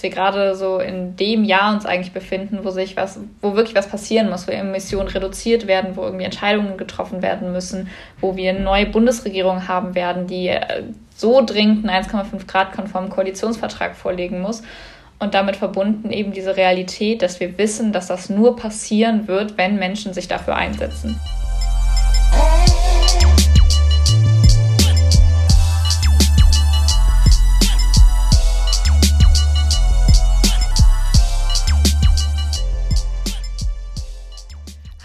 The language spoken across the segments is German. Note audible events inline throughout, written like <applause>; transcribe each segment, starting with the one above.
dass wir gerade so in dem Jahr uns eigentlich befinden, wo sich was, wo wirklich was passieren muss, wo Emissionen reduziert werden, wo irgendwie Entscheidungen getroffen werden müssen, wo wir eine neue Bundesregierung haben werden, die äh, so dringend einen 1,5 Grad konformen Koalitionsvertrag vorlegen muss. Und damit verbunden eben diese Realität, dass wir wissen, dass das nur passieren wird, wenn Menschen sich dafür einsetzen.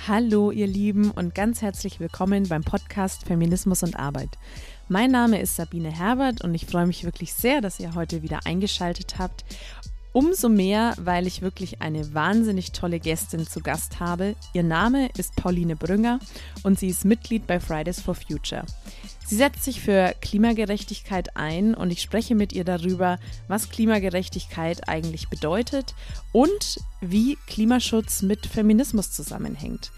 Hallo ihr Lieben und ganz herzlich willkommen beim Podcast Feminismus und Arbeit. Mein Name ist Sabine Herbert und ich freue mich wirklich sehr, dass ihr heute wieder eingeschaltet habt. Umso mehr, weil ich wirklich eine wahnsinnig tolle Gästin zu Gast habe. Ihr Name ist Pauline Brünger und sie ist Mitglied bei Fridays for Future. Sie setzt sich für Klimagerechtigkeit ein und ich spreche mit ihr darüber, was Klimagerechtigkeit eigentlich bedeutet und wie Klimaschutz mit Feminismus zusammenhängt.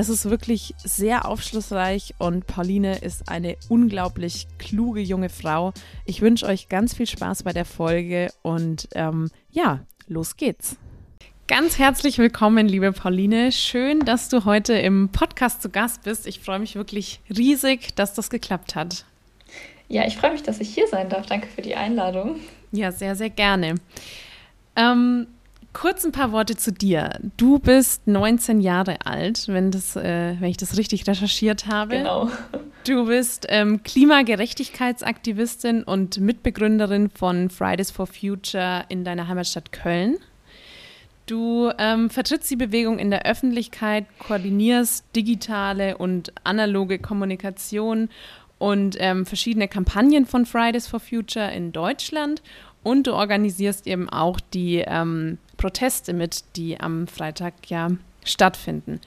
Es ist wirklich sehr aufschlussreich und Pauline ist eine unglaublich kluge junge Frau. Ich wünsche euch ganz viel Spaß bei der Folge und ähm, ja, los geht's. Ganz herzlich willkommen, liebe Pauline. Schön, dass du heute im Podcast zu Gast bist. Ich freue mich wirklich riesig, dass das geklappt hat. Ja, ich freue mich, dass ich hier sein darf. Danke für die Einladung. Ja, sehr, sehr gerne. Ähm, kurz ein paar Worte zu dir. Du bist 19 Jahre alt, wenn, das, äh, wenn ich das richtig recherchiert habe. Genau. Du bist ähm, Klimagerechtigkeitsaktivistin und Mitbegründerin von Fridays for Future in deiner Heimatstadt Köln. Du ähm, vertrittst die Bewegung in der Öffentlichkeit, koordinierst digitale und analoge Kommunikation und ähm, verschiedene Kampagnen von Fridays for Future in Deutschland und du organisierst eben auch die ähm, Proteste mit, die am Freitag ja stattfinden.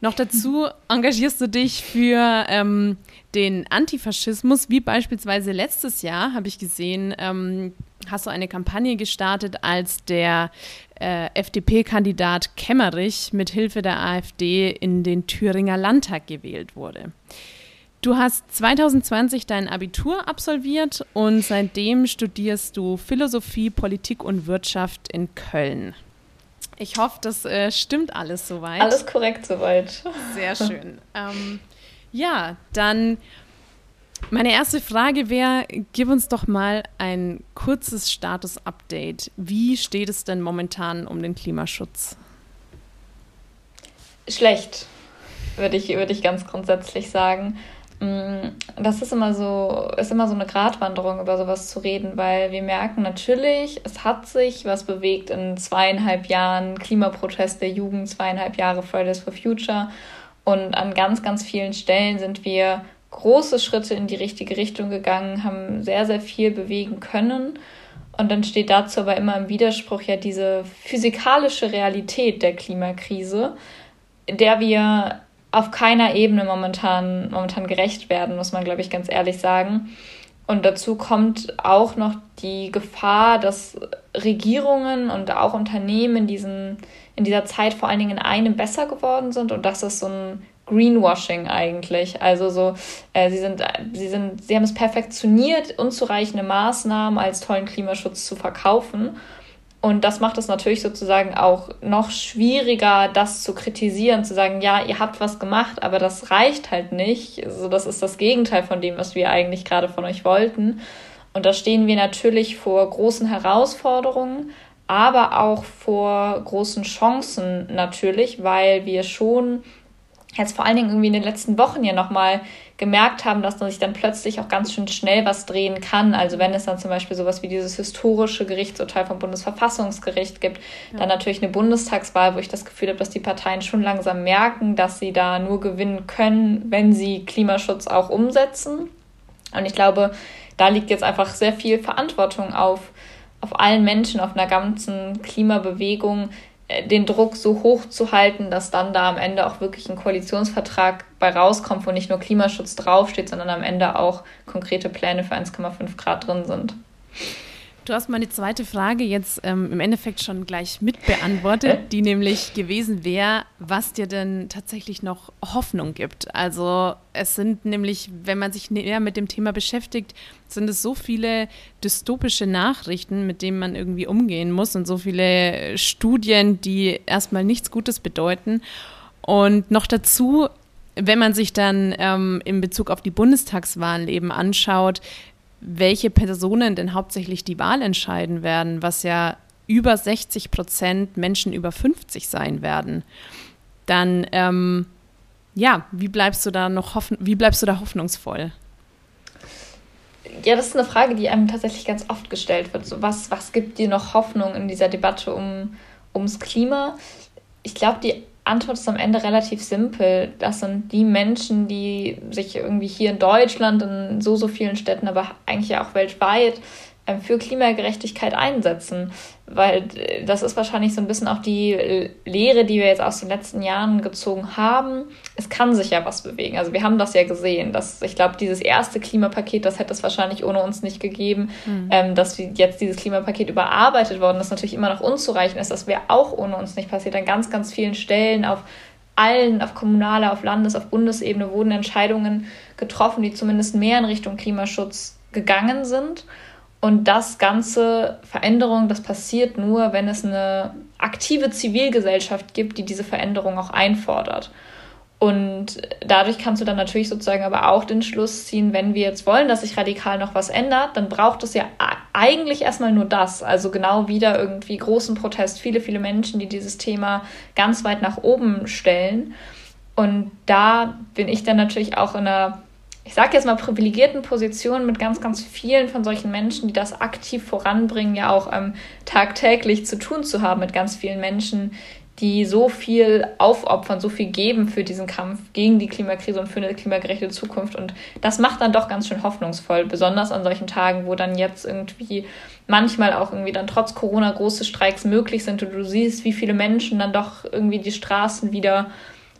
Noch dazu <laughs> engagierst du dich für ähm, den Antifaschismus, wie beispielsweise letztes Jahr, habe ich gesehen, ähm, hast du eine Kampagne gestartet, als der äh, FDP-Kandidat Kemmerich mit Hilfe der AfD in den Thüringer Landtag gewählt wurde. Du hast 2020 dein Abitur absolviert und seitdem studierst du Philosophie, Politik und Wirtschaft in Köln. Ich hoffe, das äh, stimmt alles soweit. Alles korrekt soweit. Sehr <laughs> schön. ähm, ja, dann meine erste Frage wäre, gib uns doch mal ein kurzes Status-Update. Wie steht es denn momentan um den Klimaschutz? Schlecht, würde ich, würde ich ganz grundsätzlich sagen. Mm, das ist immer so, ist immer so eine Gratwanderung, über sowas zu reden, weil wir merken natürlich, es hat sich was bewegt in zweieinhalb Jahren Klimaprotest der Jugend, zweieinhalb Jahre Fridays for Future. Und an ganz, ganz vielen Stellen sind wir große Schritte in die richtige Richtung gegangen, haben sehr, sehr viel bewegen können. Und dann steht dazu aber immer im Widerspruch ja diese physikalische Realität der Klimakrise, der wir auf keiner Ebene momentan, momentan gerecht werden, muss man, glaube ich, ganz ehrlich sagen. Und dazu kommt auch noch die Gefahr, dass Regierungen und auch Unternehmen in, diesen, in dieser Zeit vor allen Dingen in einem besser geworden sind und dass es so ein Greenwashing eigentlich. Also so, äh, sie sind, sie sind, sie haben es perfektioniert, unzureichende Maßnahmen als tollen Klimaschutz zu verkaufen. Und das macht es natürlich sozusagen auch noch schwieriger, das zu kritisieren, zu sagen, ja, ihr habt was gemacht, aber das reicht halt nicht. Also das ist das Gegenteil von dem, was wir eigentlich gerade von euch wollten. Und da stehen wir natürlich vor großen Herausforderungen, aber auch vor großen Chancen natürlich, weil wir schon jetzt vor allen Dingen irgendwie in den letzten Wochen ja nochmal gemerkt haben, dass sich dann plötzlich auch ganz schön schnell was drehen kann. Also wenn es dann zum Beispiel sowas wie dieses historische Gerichtsurteil vom Bundesverfassungsgericht gibt, ja. dann natürlich eine Bundestagswahl, wo ich das Gefühl habe, dass die Parteien schon langsam merken, dass sie da nur gewinnen können, wenn sie Klimaschutz auch umsetzen. Und ich glaube, da liegt jetzt einfach sehr viel Verantwortung auf, auf allen Menschen, auf einer ganzen Klimabewegung, den Druck so hoch zu halten, dass dann da am Ende auch wirklich ein Koalitionsvertrag bei rauskommt, wo nicht nur Klimaschutz draufsteht, sondern am Ende auch konkrete Pläne für 1,5 Grad drin sind. Du hast meine zweite Frage jetzt ähm, im Endeffekt schon gleich mitbeantwortet, die nämlich gewesen wäre, was dir denn tatsächlich noch Hoffnung gibt. Also es sind nämlich, wenn man sich näher mit dem Thema beschäftigt, sind es so viele dystopische Nachrichten, mit denen man irgendwie umgehen muss und so viele Studien, die erstmal nichts Gutes bedeuten. Und noch dazu wenn man sich dann ähm, in Bezug auf die Bundestagswahlen eben anschaut, welche Personen denn hauptsächlich die Wahl entscheiden werden, was ja über 60 Prozent Menschen über 50 sein werden, dann ähm, ja, wie bleibst du da noch hoffen wie bleibst du da hoffnungsvoll? Ja, das ist eine Frage, die einem tatsächlich ganz oft gestellt wird. So, was, was gibt dir noch Hoffnung in dieser Debatte um, ums Klima? Ich glaube, die Antwort ist am Ende relativ simpel. Das sind die Menschen, die sich irgendwie hier in Deutschland, in so, so vielen Städten, aber eigentlich auch weltweit für Klimagerechtigkeit einsetzen. Weil äh, das ist wahrscheinlich so ein bisschen auch die Lehre, die wir jetzt aus den letzten Jahren gezogen haben. Es kann sich ja was bewegen. Also wir haben das ja gesehen. Dass, ich glaube, dieses erste Klimapaket, das hätte es wahrscheinlich ohne uns nicht gegeben. Mhm. Ähm, dass jetzt dieses Klimapaket überarbeitet worden ist, natürlich immer noch unzureichend ist. Das wäre auch ohne uns nicht passiert. An ganz, ganz vielen Stellen auf allen, auf kommunaler, auf Landes-, auf Bundesebene wurden Entscheidungen getroffen, die zumindest mehr in Richtung Klimaschutz gegangen sind. Und das ganze Veränderung, das passiert nur, wenn es eine aktive Zivilgesellschaft gibt, die diese Veränderung auch einfordert. Und dadurch kannst du dann natürlich sozusagen aber auch den Schluss ziehen, wenn wir jetzt wollen, dass sich radikal noch was ändert, dann braucht es ja eigentlich erstmal nur das. Also genau wieder irgendwie großen Protest, viele, viele Menschen, die dieses Thema ganz weit nach oben stellen. Und da bin ich dann natürlich auch in einer ich sage jetzt mal, privilegierten Positionen mit ganz, ganz vielen von solchen Menschen, die das aktiv voranbringen, ja auch ähm, tagtäglich zu tun zu haben mit ganz vielen Menschen, die so viel aufopfern, so viel geben für diesen Kampf gegen die Klimakrise und für eine klimagerechte Zukunft. Und das macht dann doch ganz schön hoffnungsvoll, besonders an solchen Tagen, wo dann jetzt irgendwie manchmal auch irgendwie dann trotz Corona große Streiks möglich sind und du siehst, wie viele Menschen dann doch irgendwie die Straßen wieder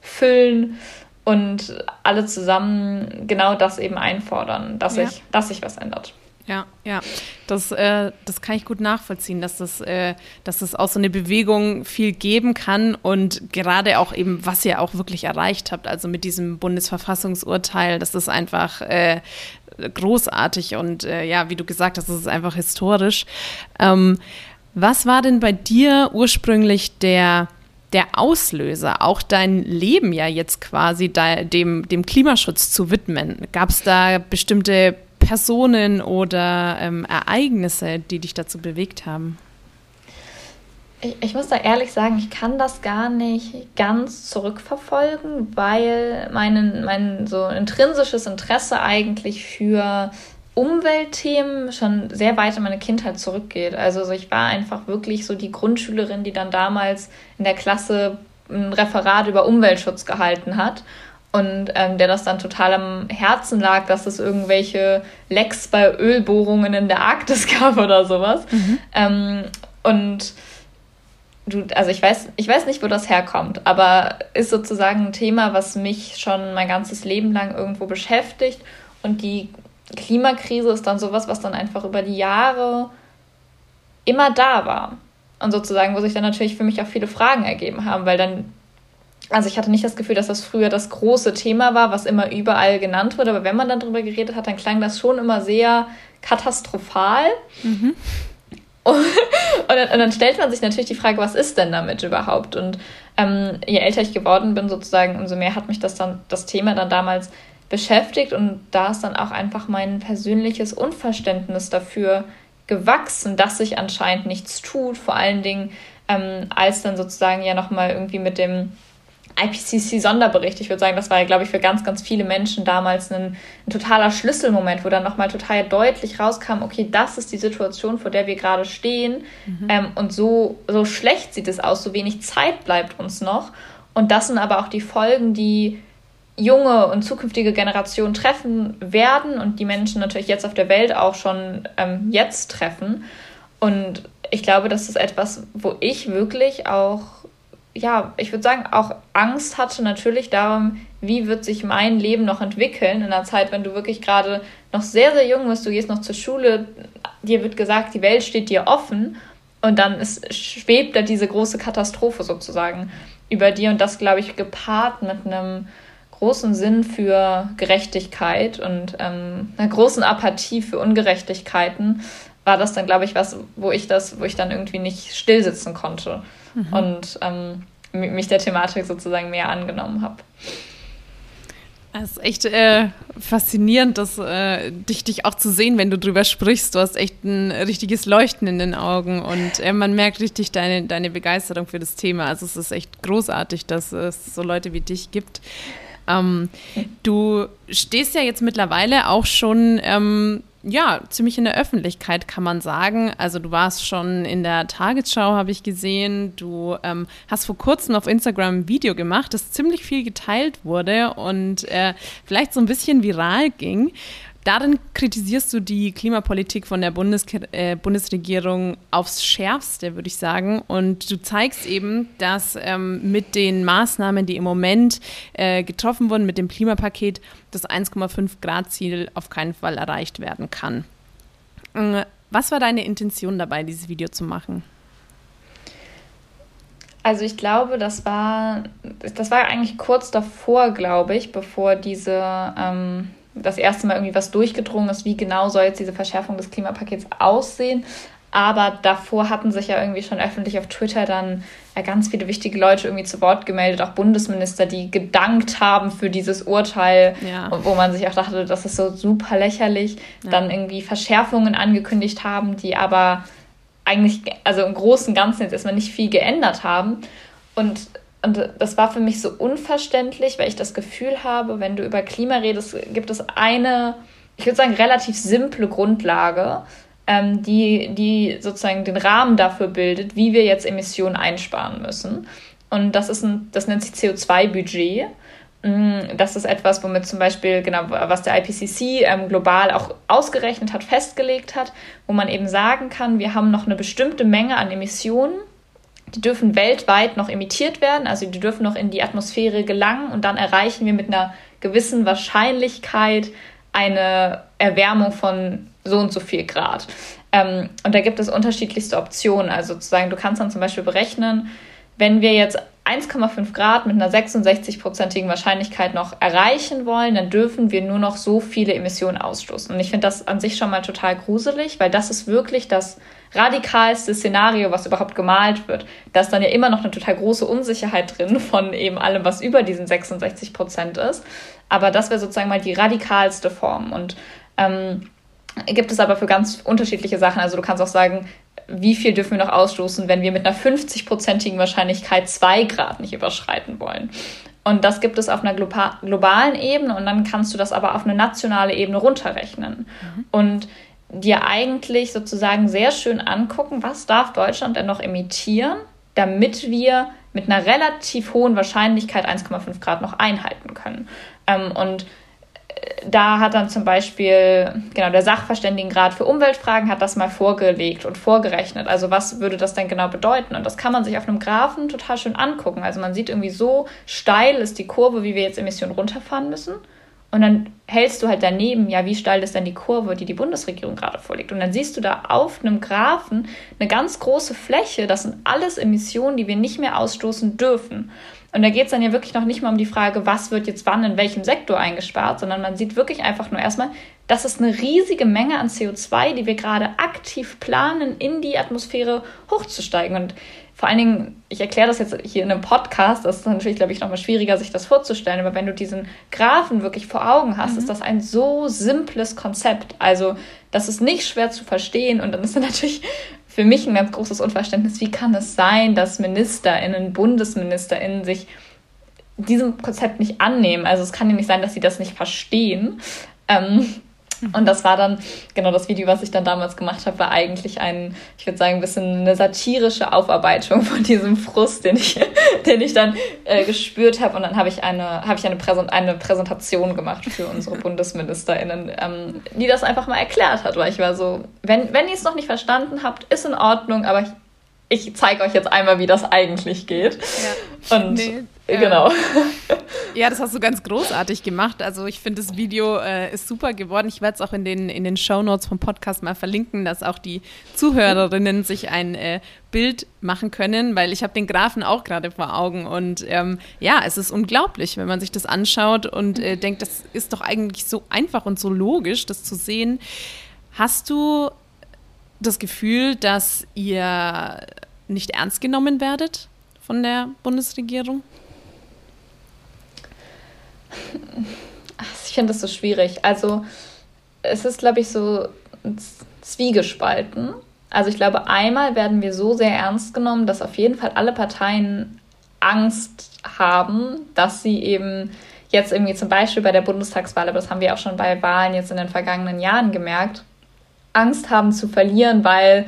füllen und alle zusammen genau das eben einfordern, dass, ja. sich, dass sich was ändert. Ja, ja, das, äh, das kann ich gut nachvollziehen, dass das, äh, dass das auch so eine Bewegung viel geben kann und gerade auch eben, was ihr auch wirklich erreicht habt, also mit diesem Bundesverfassungsurteil, das ist einfach äh, großartig und äh, ja, wie du gesagt hast, das ist einfach historisch. Ähm, was war denn bei dir ursprünglich der der Auslöser, auch dein Leben ja jetzt quasi da, dem, dem Klimaschutz zu widmen? Gab es da bestimmte Personen oder ähm, Ereignisse, die dich dazu bewegt haben? Ich, ich, muss da ehrlich sagen, ich kann das gar nicht ganz zurückverfolgen, weil mein, mein so intrinsisches Interesse eigentlich für Umweltthemen schon sehr weit in meine Kindheit zurückgeht. Also ich war einfach wirklich so die Grundschülerin, die dann damals in der Klasse ein Referat über Umweltschutz gehalten hat und ähm, der das dann total am Herzen lag, dass es irgendwelche Lecks bei Ölbohrungen in der Arktis <laughs> gab oder sowas. Mhm. Ähm, und du, also ich weiß, ich weiß nicht, wo das herkommt, aber ist sozusagen ein Thema, was mich schon mein ganzes Leben lang irgendwo beschäftigt und die Klimakrise ist dann sowas, was dann einfach über die Jahre immer da war. Und sozusagen, wo sich dann natürlich für mich auch viele Fragen ergeben haben, weil dann, also ich hatte nicht das Gefühl, dass das früher das große Thema war, was immer überall genannt wurde, aber wenn man dann drüber geredet hat, dann klang das schon immer sehr katastrophal. Mhm. <laughs> Und, dann, und, dann, stellt man sich natürlich die Frage, was ist denn damit überhaupt? Und ähm, je älter ich geworden bin, sozusagen, umso mehr hat mich das dann, das Thema dann damals beschäftigt und da ist dann auch einfach mein persönliches Unverständnis dafür gewachsen, dass sich anscheinend nichts tut, vor allen Dingen ähm, als dann sozusagen ja nochmal irgendwie mit dem IPCC-Sonderbericht, ich würde sagen, das war ja, glaube ich, für ganz, ganz viele Menschen damals ein, ein totaler Schlüsselmoment, wo dann nochmal total deutlich rauskam, okay, das ist die Situation, vor der wir gerade stehen. Mhm. ähm, und so, so schlecht sieht es aus, so wenig Zeit bleibt uns noch. Und das sind aber auch die Folgen, die junge und zukünftige Generationen treffen werden und die Menschen natürlich jetzt auf der Welt auch schon ähm, jetzt treffen. Und ich glaube, das ist etwas, wo ich wirklich auch, ja, ich würde sagen, auch Angst hatte natürlich darum, wie wird sich mein Leben noch entwickeln in einer Zeit, wenn du wirklich gerade noch sehr, sehr jung bist, du gehst noch zur Schule, dir wird gesagt, die Welt steht dir offen und dann ist, schwebt da diese große Katastrophe sozusagen über dir und das, glaube ich, gepaart mit einem großen Sinn für Gerechtigkeit und ähm, einer großen Apathie für Ungerechtigkeiten war das dann, glaube ich, was, wo ich das, wo ich dann irgendwie nicht stillsitzen konnte mhm. und ähm, mich der Thematik sozusagen mehr angenommen habe. Es ist echt äh, faszinierend, das, äh, dich, dich auch zu sehen, wenn du drüber sprichst. Du hast echt ein richtiges Leuchten in den Augen und äh, man merkt richtig deine, deine Begeisterung für das Thema. Also es ist echt großartig, dass es so Leute wie dich gibt. Ähm, du stehst ja jetzt mittlerweile auch schon ähm, ja, ziemlich in der Öffentlichkeit, kann man sagen. Also du warst schon in der Tagesschau, habe ich gesehen. Du ähm, hast vor kurzem auf Instagram ein Video gemacht, das ziemlich viel geteilt wurde und äh, vielleicht so ein bisschen viral ging. Darin kritisierst du die Klimapolitik von der Bundes äh, Bundesregierung aufs Schärfste, würde ich sagen. Und du zeigst eben, dass ähm, mit den Maßnahmen, die im Moment äh, getroffen wurden, mit dem Klimapaket, das 1,5 Grad Ziel auf keinen Fall erreicht werden kann. Äh, was war deine Intention dabei, dieses Video zu machen? Also ich glaube, das war, das war eigentlich kurz davor, glaube ich, bevor diese ähm, das erste Mal irgendwie was durchgedrungen ist, wie genau soll jetzt diese Verschärfung des Klimapakets aussehen. Aber davor hatten sich ja irgendwie schon öffentlich auf Twitter dann ja ganz viele wichtige Leute irgendwie zu Wort gemeldet, auch Bundesminister, die gedankt haben für dieses Urteil, ja. wo man sich auch dachte, das ist so super lächerlich, ja. dann irgendwie Verschärfungen angekündigt haben, die aber eigentlich, also im Großen und Ganzen jetzt erstmal nicht viel geändert haben. Und und das war für mich so unverständlich, weil ich das Gefühl habe, wenn du über Klima redest, gibt es eine, ich würde sagen, relativ simple Grundlage, ähm, die, die sozusagen den Rahmen dafür bildet, wie wir jetzt Emissionen einsparen müssen. Und das ist ein, das nennt sich CO2-Budget. Mm, das ist etwas, womit zum Beispiel, genau, was der IPCC ähm, global auch ausgerechnet hat, festgelegt hat, wo man eben sagen kann, wir haben noch eine bestimmte Menge an Emissionen die dürfen weltweit noch emittiert werden, also die dürfen noch in die Atmosphäre gelangen und dann erreichen wir mit einer gewissen Wahrscheinlichkeit eine Erwärmung von so und so viel Grad. Ähm, und da gibt es unterschiedlichste Optionen. Also sozusagen, du kannst dann zum Beispiel berechnen, wenn wir jetzt 1,5 Grad mit einer 66-prozentigen Wahrscheinlichkeit noch erreichen wollen, dann dürfen wir nur noch so viele Emissionen ausstoßen. Und ich finde das an sich schon mal total gruselig, weil das ist wirklich das radikalste Szenario, was überhaupt gemalt wird. Da ist dann ja immer noch eine total große Unsicherheit drin <laughs> von eben allem, was über diesen 66 Prozent ist. Aber das wäre sozusagen mal die radikalste Form. Und ähm, gibt es aber für ganz unterschiedliche Sachen. Also du kannst auch sagen, wie viel dürfen wir noch ausstoßen, wenn wir mit einer 50-prozentigen Wahrscheinlichkeit zwei Grad nicht überschreiten wollen. Und das gibt es auf einer globalen Ebene und dann kannst du das aber auf eine nationale Ebene runterrechnen. Mhm. Und dir eigentlich sozusagen sehr schön angucken, was darf Deutschland denn noch emittieren, damit wir mit einer relativ hohen Wahrscheinlichkeit 1,5 Grad noch einhalten können. Ähm, und da hat dann zum Beispiel genau der Sachverständigenrat für Umweltfragen hat das mal vorgelegt und vorgerechnet. Also was würde das denn genau bedeuten? Und das kann man sich auf einem Graphen total schön angucken. Also man sieht irgendwie so steil ist die Kurve, wie wir jetzt Emissionen runterfahren müssen. Und dann hältst du halt daneben, ja, wie steil ist denn die Kurve, die die Bundesregierung gerade vorlegt. Und dann siehst du da auf einem Graphen eine ganz große Fläche. Das sind alles Emissionen, die wir nicht mehr ausstoßen dürfen. Und da geht es dann ja wirklich noch nicht mal um die Frage, was wird jetzt wann in welchem Sektor eingespart, sondern man sieht wirklich einfach nur erstmal, das ist eine riesige Menge an CO2, die wir gerade aktiv planen, in die Atmosphäre hochzusteigen. Und vor allen Dingen, ich erkläre das jetzt hier in einem Podcast, das ist natürlich, glaube ich, nochmal schwieriger, sich das vorzustellen, aber wenn du diesen Graphen wirklich vor Augen hast, mhm. ist das ein so simples Konzept. Also, das ist nicht schwer zu verstehen und dann ist dann natürlich für mich ein ganz großes Unverständnis, wie kann es sein, dass MinisterInnen, BundesministerInnen sich diesem Konzept nicht annehmen. Also es kann ja nicht sein, dass sie das nicht verstehen. Ähm, und das war dann, genau das Video, was ich dann damals gemacht habe, war eigentlich ein, ich würde sagen, ein bisschen eine satirische Aufarbeitung von diesem Frust, den ich, <laughs> den ich dann äh, gespürt habe. Und dann habe ich eine, habe ich eine, Präsent, eine Präsentation gemacht für unsere <laughs> BundesministerInnen, ähm, die das einfach mal erklärt hat, weil ich war so, wenn, wenn ihr es noch nicht verstanden habt, ist in Ordnung, aber ich, ich zeige euch jetzt einmal, wie das eigentlich geht. Ja. Und nee, genau. Ja, <laughs> das hast du ganz großartig gemacht. Also ich finde, das Video äh, ist super geworden. Ich werde es auch in den, in den Show Notes vom Podcast mal verlinken, dass auch die Zuhörerinnen sich ein äh, Bild machen können, weil ich habe den Graphen auch gerade vor Augen. Und ähm, ja, es ist unglaublich, wenn man sich das anschaut und äh, denkt, das ist doch eigentlich so einfach und so logisch, das zu sehen. Hast du das Gefühl, dass ihr nicht ernst genommen werdet von der Bundesregierung? Ich finde das so schwierig. Also es ist, glaube ich, so zwiegespalten. Also ich glaube, einmal werden wir so sehr ernst genommen, dass auf jeden Fall alle Parteien Angst haben, dass sie eben jetzt irgendwie zum Beispiel bei der Bundestagswahl, aber das haben wir auch schon bei Wahlen jetzt in den vergangenen Jahren gemerkt, Angst haben zu verlieren, weil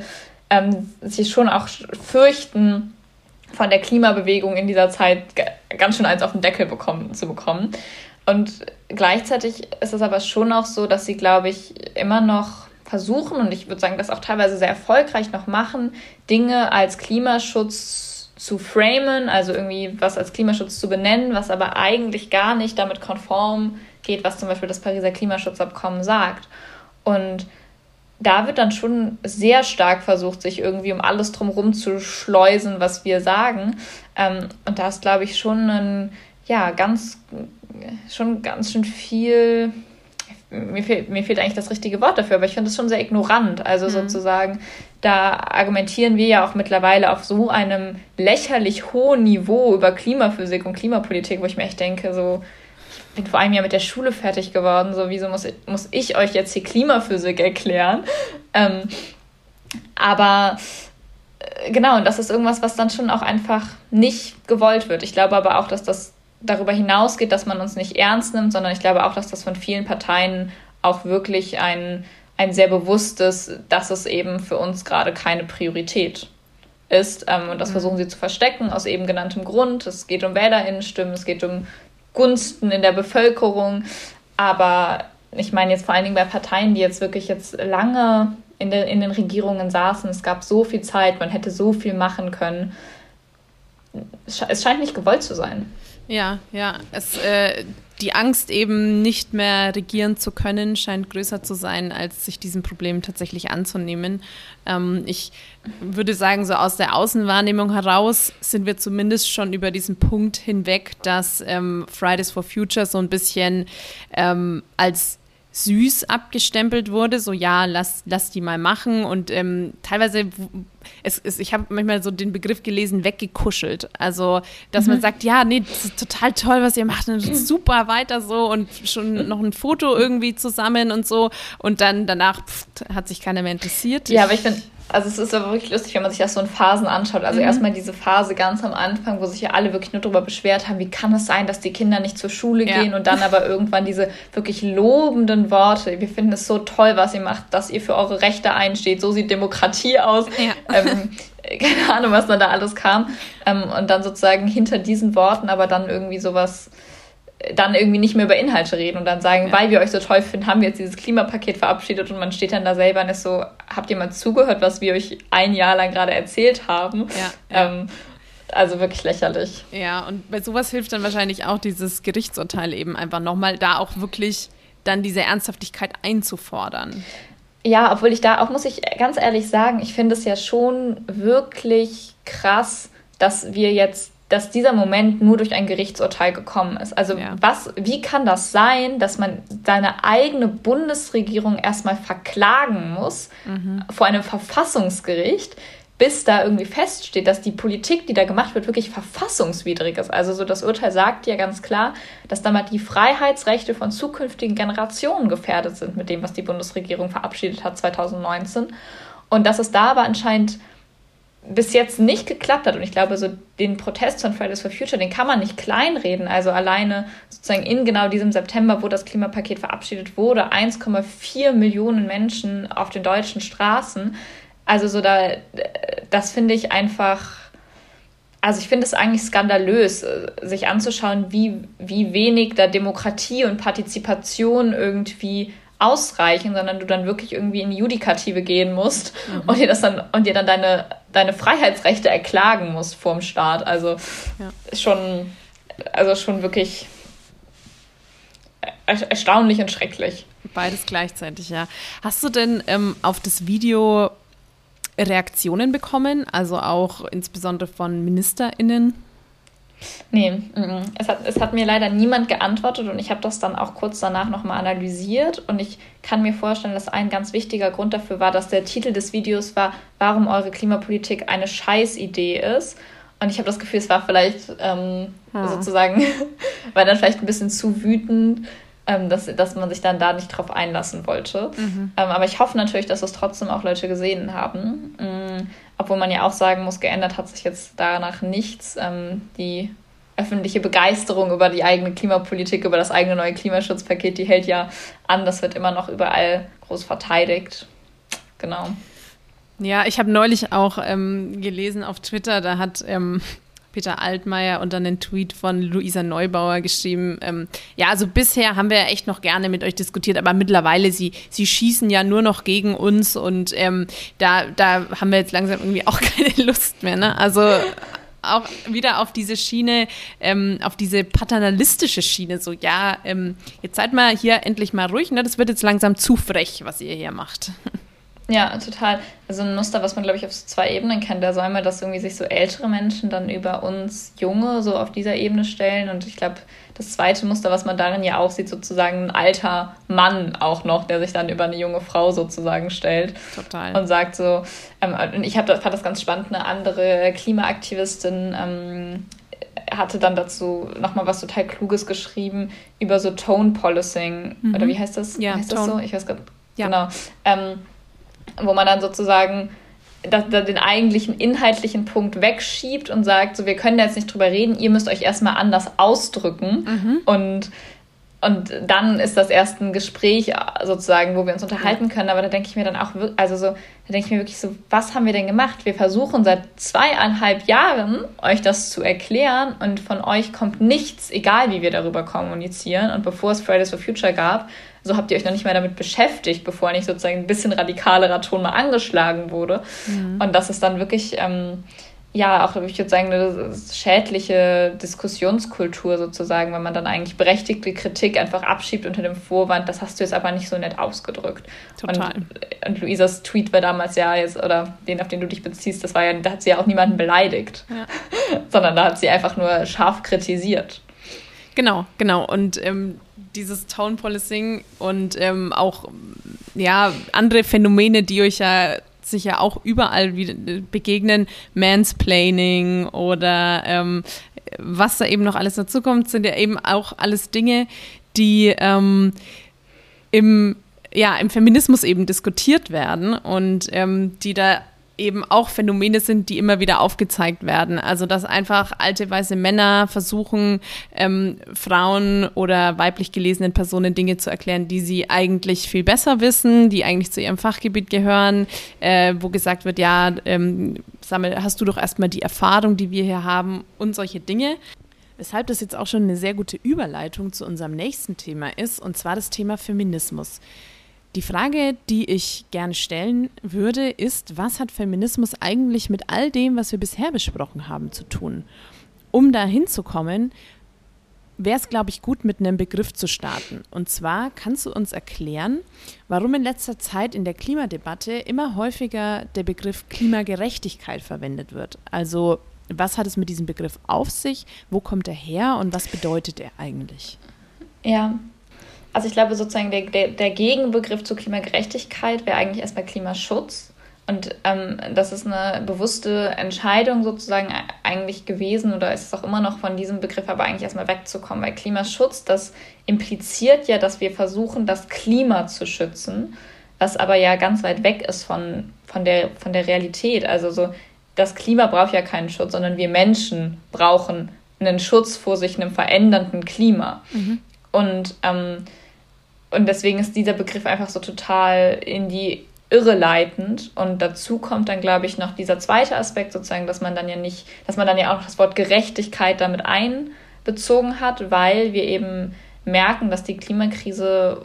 ähm, sie schon auch fürchten, von der Klimabewegung in dieser Zeit ganz schön eins auf den Deckel bekommen, zu bekommen. Und gleichzeitig ist es aber schon auch so, dass sie, glaube ich, immer noch versuchen, und ich würde sagen, das auch teilweise sehr erfolgreich noch machen, Dinge als Klimaschutz zu framen, also irgendwie was als Klimaschutz zu benennen, was aber eigentlich gar nicht damit konform geht, was zum Beispiel das Pariser Klimaschutzabkommen sagt. Und da wird dann schon sehr stark versucht, sich irgendwie um alles drumherum zu schleusen, was wir sagen. Ähm, und da ist, glaube ich, schon ein, ja, ganz, schon ganz schön viel. Mir fehlt, mir fehlt eigentlich das richtige Wort dafür, aber ich finde es schon sehr ignorant. Also mhm. sozusagen, da argumentieren wir ja auch mittlerweile auf so einem lächerlich hohen Niveau über Klimaphysik und Klimapolitik, wo ich mir echt denke, so, bin vor einem Jahr mit der Schule fertig geworden. So, wieso muss, muss ich euch jetzt die Klimaphysik erklären? Ähm, aber äh, genau, und das ist irgendwas, was dann schon auch einfach nicht gewollt wird. Ich glaube aber auch, dass das darüber hinausgeht, dass man uns nicht ernst nimmt, sondern ich glaube auch, dass das von vielen Parteien auch wirklich ein, ein sehr bewusstes, dass es eben für uns gerade keine Priorität ist. Ähm, und das mhm. versuchen sie zu verstecken aus eben genanntem Grund. Es geht um Wählerinnenstimmen, es geht um Gunsten in der Bevölkerung. Aber ich meine jetzt vor allen Dingen bei Parteien, die jetzt wirklich jetzt lange in, de, in den Regierungen saßen, es gab so viel Zeit, man hätte so viel machen können. Es scheint nicht gewollt zu sein. Ja, ja. Es, äh, die Angst eben nicht mehr regieren zu können, scheint größer zu sein, als sich diesem Problem tatsächlich anzunehmen. Ähm, ich würde sagen, so aus der Außenwahrnehmung heraus sind wir zumindest schon über diesen Punkt hinweg, dass ähm, Fridays for Future so ein bisschen ähm, als süß abgestempelt wurde, so ja, lass, lass die mal machen und ähm, teilweise, es, es, ich habe manchmal so den Begriff gelesen, weggekuschelt, also dass mhm. man sagt, ja, nee, das ist total toll, was ihr macht, und super, weiter so und schon noch ein Foto irgendwie zusammen und so und dann danach pff, hat sich keiner mehr interessiert. Ja, aber ich finde also es ist aber wirklich lustig, wenn man sich das so in Phasen anschaut. Also mhm. erstmal diese Phase ganz am Anfang, wo sich ja alle wirklich nur darüber beschwert haben, wie kann es sein, dass die Kinder nicht zur Schule ja. gehen und dann aber irgendwann diese wirklich lobenden Worte. Wir finden es so toll, was ihr macht, dass ihr für eure Rechte einsteht. So sieht Demokratie aus. Ja. Ähm, <laughs> keine Ahnung, was dann da alles kam. Ähm, und dann sozusagen hinter diesen Worten aber dann irgendwie sowas dann irgendwie nicht mehr über Inhalte reden und dann sagen, ja. weil wir euch so toll finden, haben wir jetzt dieses Klimapaket verabschiedet und man steht dann da selber und ist so, habt ihr mal zugehört, was wir euch ein Jahr lang gerade erzählt haben? Ja, <laughs> ähm, also wirklich lächerlich. Ja, und bei sowas hilft dann wahrscheinlich auch dieses Gerichtsurteil eben einfach nochmal da auch wirklich dann diese Ernsthaftigkeit einzufordern. Ja, obwohl ich da auch, muss ich ganz ehrlich sagen, ich finde es ja schon wirklich krass, dass wir jetzt dass dieser Moment nur durch ein Gerichtsurteil gekommen ist. Also ja. was, wie kann das sein, dass man seine eigene Bundesregierung erstmal verklagen muss mhm. vor einem Verfassungsgericht, bis da irgendwie feststeht, dass die Politik, die da gemacht wird, wirklich verfassungswidrig ist. Also so das Urteil sagt ja ganz klar, dass damit die Freiheitsrechte von zukünftigen Generationen gefährdet sind mit dem, was die Bundesregierung verabschiedet hat 2019. Und dass es da aber anscheinend bis jetzt nicht geklappt hat. Und ich glaube, so den Protest von Fridays for Future, den kann man nicht kleinreden. Also alleine sozusagen in genau diesem September, wo das Klimapaket verabschiedet wurde, 1,4 Millionen Menschen auf den deutschen Straßen. Also so da, das finde ich einfach, also ich finde es eigentlich skandalös, sich anzuschauen, wie, wie wenig da Demokratie und Partizipation irgendwie ausreichen, sondern du dann wirklich irgendwie in die Judikative gehen musst mhm. und dir das dann und dir dann deine, deine Freiheitsrechte erklagen musst vorm Staat. Also ja. ist schon, also schon wirklich erstaunlich und schrecklich. Beides gleichzeitig, ja. Hast du denn ähm, auf das Video Reaktionen bekommen, also auch insbesondere von MinisterInnen? Nee, es hat, es hat mir leider niemand geantwortet und ich habe das dann auch kurz danach nochmal analysiert und ich kann mir vorstellen, dass ein ganz wichtiger Grund dafür war, dass der Titel des Videos war, warum eure Klimapolitik eine Scheißidee ist. Und ich habe das Gefühl, es war vielleicht ähm, hm. sozusagen, <laughs> war dann vielleicht ein bisschen zu wütend, ähm, dass, dass man sich dann da nicht drauf einlassen wollte. Mhm. Ähm, aber ich hoffe natürlich, dass es trotzdem auch Leute gesehen haben. Ähm, obwohl man ja auch sagen muss, geändert hat sich jetzt danach nichts. Ähm, die öffentliche Begeisterung über die eigene Klimapolitik, über das eigene neue Klimaschutzpaket, die hält ja an. Das wird immer noch überall groß verteidigt. Genau. Ja, ich habe neulich auch ähm, gelesen auf Twitter, da hat ähm, Peter Altmaier und dann einen Tweet von Luisa Neubauer geschrieben. Ähm, ja, also bisher haben wir ja echt noch gerne mit euch diskutiert, aber mittlerweile, sie, sie schießen ja nur noch gegen uns und ähm, da, da haben wir jetzt langsam irgendwie auch <laughs> keine Lust mehr. Ne? Also auch wieder auf diese Schiene, ähm, auf diese paternalistische Schiene, so ja, ähm, jetzt seid mal hier endlich mal ruhig, ne? das wird jetzt langsam zu frech, was ihr hier macht. <laughs> Ja, total. Also ein Muster, was man, glaube ich, auf so zwei Ebenen kennt. Da soll man, dass irgendwie sich so ältere Menschen dann über uns Junge so auf dieser Ebene stellen. Und ich glaube, das zweite Muster, was man darin ja auch sieht, sozusagen ein alter Mann auch noch, der sich dann über eine junge Frau sozusagen stellt. Total. Und sagt so, ähm, und ich hab, fand das ganz spannend, eine andere Klimaaktivistin ähm, hatte dann dazu nochmal was total Kluges geschrieben über so Tone Policing. Mhm. Oder wie heißt das? Ja, heißt Tone. das so? Ich weiß gar ja. Genau. Ähm, wo man dann sozusagen das, den eigentlichen inhaltlichen Punkt wegschiebt und sagt, so wir können da jetzt nicht drüber reden, ihr müsst euch erstmal anders ausdrücken mhm. und und dann ist das erst ein Gespräch sozusagen, wo wir uns unterhalten können. Aber da denke ich mir dann auch, also so, da denke ich mir wirklich so, was haben wir denn gemacht? Wir versuchen seit zweieinhalb Jahren euch das zu erklären und von euch kommt nichts, egal wie wir darüber kommunizieren. Und bevor es Fridays for Future gab, so habt ihr euch noch nicht mal damit beschäftigt, bevor nicht sozusagen ein bisschen radikalerer Ton mal angeschlagen wurde. Mhm. Und das ist dann wirklich, ähm, ja, auch, ich würde sagen, eine schädliche Diskussionskultur sozusagen, wenn man dann eigentlich berechtigte Kritik einfach abschiebt unter dem Vorwand, das hast du jetzt aber nicht so nett ausgedrückt. Total. Und, und Luisas Tweet war damals ja jetzt, oder den, auf den du dich beziehst, das war ja, da hat sie ja auch niemanden beleidigt, ja. <laughs> sondern da hat sie einfach nur scharf kritisiert. Genau, genau. Und ähm, dieses Tone Policing und ähm, auch ja, andere Phänomene, die euch ja sicher auch überall begegnen, Mansplaining oder ähm, was da eben noch alles dazu kommt, sind ja eben auch alles Dinge, die ähm, im, ja, im Feminismus eben diskutiert werden und ähm, die da eben auch Phänomene sind, die immer wieder aufgezeigt werden. Also dass einfach alte weiße Männer versuchen, ähm, Frauen oder weiblich gelesenen Personen Dinge zu erklären, die sie eigentlich viel besser wissen, die eigentlich zu ihrem Fachgebiet gehören, äh, wo gesagt wird, ja, ähm, Sammel, hast du doch erstmal die Erfahrung, die wir hier haben und solche Dinge. Weshalb das jetzt auch schon eine sehr gute Überleitung zu unserem nächsten Thema ist, und zwar das Thema Feminismus. Die Frage, die ich gerne stellen würde, ist, was hat Feminismus eigentlich mit all dem, was wir bisher besprochen haben, zu tun? Um da hinzukommen, wäre es, glaube ich, gut, mit einem Begriff zu starten. Und zwar kannst du uns erklären, warum in letzter Zeit in der Klimadebatte immer häufiger der Begriff Klimagerechtigkeit verwendet wird. Also was hat es mit diesem Begriff auf sich? Wo kommt er her und was bedeutet er eigentlich? Ja, also ich glaube sozusagen der, der, der Gegenbegriff zur Klimagerechtigkeit wäre eigentlich erstmal Klimaschutz. Und ähm, das ist eine bewusste Entscheidung sozusagen eigentlich gewesen oder ist es auch immer noch von diesem Begriff aber eigentlich erstmal wegzukommen, weil Klimaschutz, das impliziert ja, dass wir versuchen, das Klima zu schützen, was aber ja ganz weit weg ist von, von, der, von der Realität. Also so, das Klima braucht ja keinen Schutz, sondern wir Menschen brauchen einen Schutz vor sich einem verändernden Klima. Mhm. Und ähm, und deswegen ist dieser Begriff einfach so total in die Irre leitend. Und dazu kommt dann, glaube ich, noch dieser zweite Aspekt sozusagen, dass man dann ja nicht, dass man dann ja auch das Wort Gerechtigkeit damit einbezogen hat, weil wir eben merken, dass die Klimakrise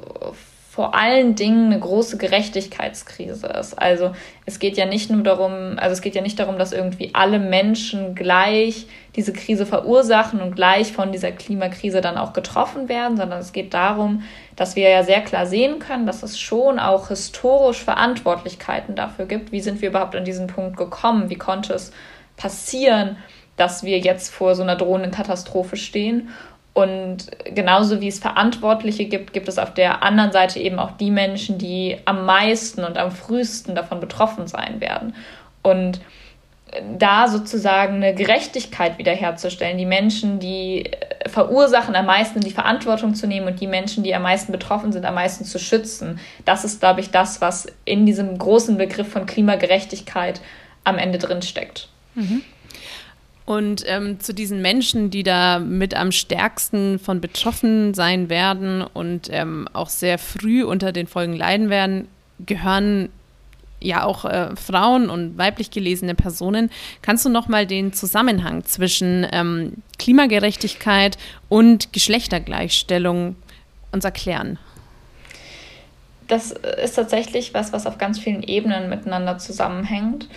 vor allen Dingen eine große Gerechtigkeitskrise ist. Also es geht ja nicht nur darum, also es geht ja nicht darum, dass irgendwie alle Menschen gleich diese Krise verursachen und gleich von dieser Klimakrise dann auch getroffen werden, sondern es geht darum, dass wir ja sehr klar sehen können, dass es schon auch historisch Verantwortlichkeiten dafür gibt. Wie sind wir überhaupt an diesen Punkt gekommen? Wie konnte es passieren, dass wir jetzt vor so einer drohenden Katastrophe stehen? Und genauso wie es Verantwortliche gibt, gibt es auf der anderen Seite eben auch die Menschen, die am meisten und am frühesten davon betroffen sein werden. Und da sozusagen eine Gerechtigkeit wiederherzustellen, die Menschen, die verursachen, am meisten in die Verantwortung zu nehmen und die Menschen, die am meisten betroffen sind, am meisten zu schützen. Das ist, glaube ich, das, was in diesem großen Begriff von Klimagerechtigkeit am Ende drin steckt. Mhm. Und ähm, zu diesen Menschen, die da mit am stärksten von betroffen sein werden und ähm, auch sehr früh unter den Folgen leiden werden, gehören ja auch äh, Frauen und weiblich gelesene Personen. Kannst du noch mal den Zusammenhang zwischen ähm, Klimagerechtigkeit und Geschlechtergleichstellung uns erklären? Das ist tatsächlich was, was auf ganz vielen Ebenen miteinander zusammenhängt.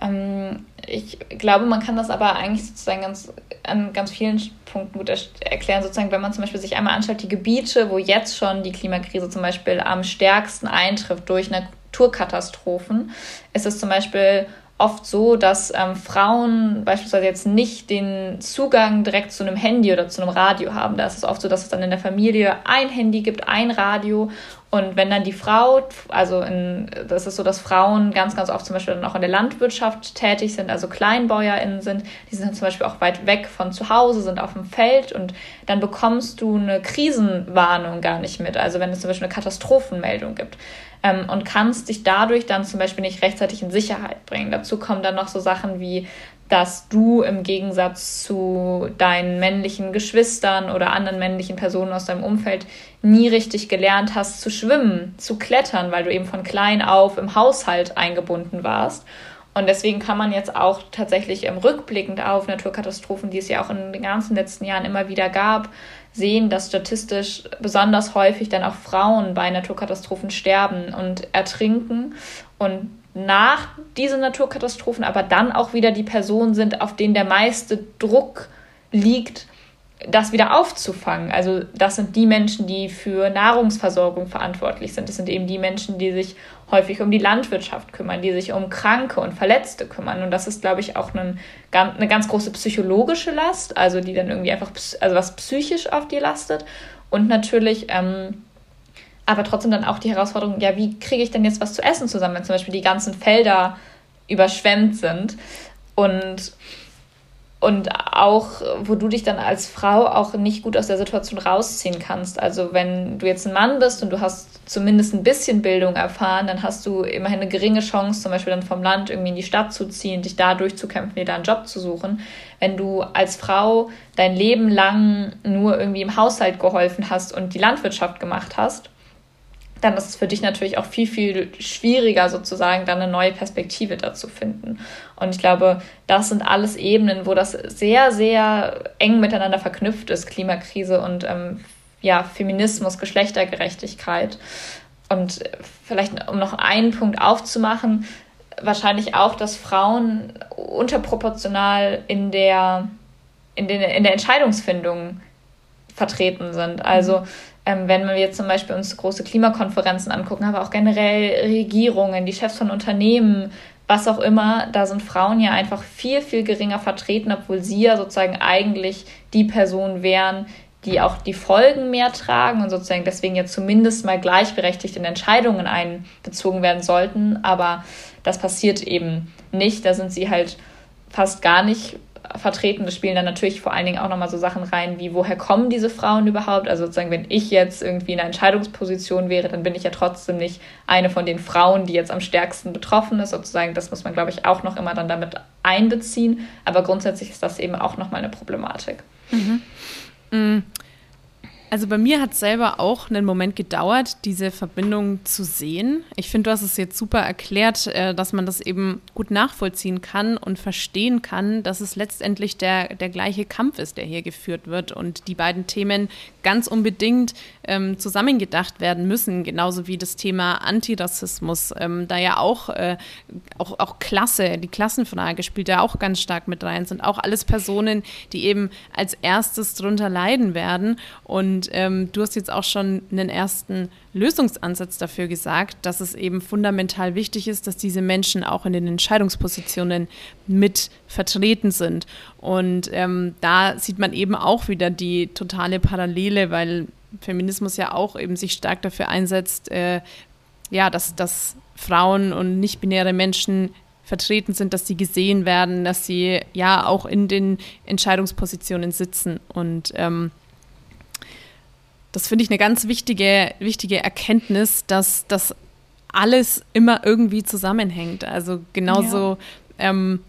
Ähm, ich glaube, man kann das aber eigentlich sozusagen ganz, an ganz vielen Punkten gut erklären. Sozusagen, wenn man zum Beispiel sich einmal anschaut, die Gebiete, wo jetzt schon die Klimakrise zum Beispiel am stärksten eintrifft durch Naturkatastrophen, ist es zum Beispiel oft so, dass ähm, Frauen beispielsweise jetzt nicht den Zugang direkt zu einem Handy oder zu einem Radio haben. Da ist es oft so, dass es dann in der Familie ein Handy gibt, ein Radio. Und wenn dann die Frau, also in, das ist so, dass Frauen ganz, ganz oft zum Beispiel dann auch in der Landwirtschaft tätig sind, also KleinbäuerInnen sind, die sind zum Beispiel auch weit weg von zu Hause, sind auf dem Feld und dann bekommst du eine Krisenwarnung gar nicht mit, also wenn es zum Beispiel eine Katastrophenmeldung gibt ähm, und kannst dich dadurch dann zum Beispiel nicht rechtzeitig in Sicherheit bringen. Dazu kommen dann noch so Sachen wie dass du im Gegensatz zu deinen männlichen Geschwistern oder anderen männlichen Personen aus deinem Umfeld nie richtig gelernt hast zu schwimmen, zu klettern, weil du eben von klein auf im Haushalt eingebunden warst. Und deswegen kann man jetzt auch tatsächlich im rückblickend auf Naturkatastrophen, die es ja auch in den ganzen letzten Jahren immer wieder gab, sehen, dass statistisch besonders häufig dann auch Frauen bei Naturkatastrophen sterben und ertrinken. Und nach diesen Naturkatastrophen, aber dann auch wieder die Personen sind, auf denen der meiste Druck liegt, das wieder aufzufangen. Also das sind die Menschen, die für Nahrungsversorgung verantwortlich sind. Das sind eben die Menschen, die sich häufig um die Landwirtschaft kümmern, die sich um Kranke und Verletzte kümmern. Und das ist, glaube ich, auch eine, ganz große psychologische Last, also die dann irgendwie einfach, also was psychisch auf die lastet. Und natürlich ähm, aber trotzdem dann auch die Herausforderung, ja, wie kriege ich denn jetzt was zu essen zusammen, wenn zum Beispiel die ganzen Felder überschwemmt sind und und auch, wo du dich dann als Frau auch nicht gut aus der Situation rausziehen kannst. Also wenn du jetzt ein Mann bist und du hast zumindest ein bisschen Bildung erfahren, dann hast du immerhin eine geringe Chance, zum Beispiel dann vom Land irgendwie in die Stadt zu ziehen, dich da durchzukämpfen, dir da einen Job zu suchen. Wenn du als Frau dein Leben lang nur irgendwie im Haushalt geholfen hast und die Landwirtschaft gemacht hast, dann ist es für dich natürlich auch viel, viel schwieriger, sozusagen dann eine neue Perspektive dazu finden. Und ich glaube, das sind alles Ebenen, wo das sehr, sehr eng miteinander verknüpft ist, Klimakrise und ähm, ja, Feminismus, Geschlechtergerechtigkeit. Und vielleicht, um noch einen Punkt aufzumachen, wahrscheinlich auch, dass Frauen unterproportional in der, in, den, in der Entscheidungsfindung vertreten sind. Also mhm ähm, wenn wir jetzt zum Beispiel uns große Klimakonferenzen angucken, aber auch generell Regierungen, die Chefs von Unternehmen, was auch immer, da sind Frauen ja einfach viel, viel geringer vertreten, obwohl sie ja sozusagen eigentlich die Person wären, die auch die Folgen mehr tragen und sozusagen deswegen ja zumindest mal gleichberechtigt in Entscheidungen einbezogen werden sollten. Aber das passiert eben nicht. Da sind sie halt fast gar nicht vertreten. Das spielen dann natürlich vor allen Dingen auch nochmal so Sachen rein, wie woher kommen diese Frauen überhaupt? Also sozusagen, wenn ich jetzt irgendwie in einer Entscheidungsposition wäre, dann bin ich ja trotzdem nicht eine von den Frauen, die jetzt am stärksten betroffen ist. Sozusagen, das muss man, glaube ich, auch noch immer dann damit einbeziehen. Aber grundsätzlich ist das eben auch nochmal eine Problematik. Mhm. Mhm. Also bei mir hat es selber auch einen Moment gedauert, diese Verbindung zu sehen. Ich finde, du hast es jetzt super erklärt, äh, dass man das eben gut nachvollziehen kann und verstehen kann, dass es letztendlich der, der gleiche Kampf ist, der hier geführt wird und die beiden Themen ganz unbedingt ähm, zusammengedacht werden müssen, genauso wie das Thema Antirassismus, ähm, da ja auch, äh, auch, auch Klasse, die Klassenfrage spielt ja auch ganz stark mit rein, sind auch alles Personen, die eben als erstes drunter leiden werden. Und ähm, du hast jetzt auch schon einen ersten Lösungsansatz dafür gesagt, dass es eben fundamental wichtig ist, dass diese Menschen auch in den Entscheidungspositionen mit vertreten sind. Und ähm, da sieht man eben auch wieder die totale Parallele, weil Feminismus ja auch eben sich stark dafür einsetzt, äh, ja, dass, dass Frauen und nicht-binäre Menschen vertreten sind, dass sie gesehen werden, dass sie ja auch in den Entscheidungspositionen sitzen. Und ähm, das finde ich eine ganz wichtige, wichtige Erkenntnis, dass das alles immer irgendwie zusammenhängt. Also genauso, ja. ähm,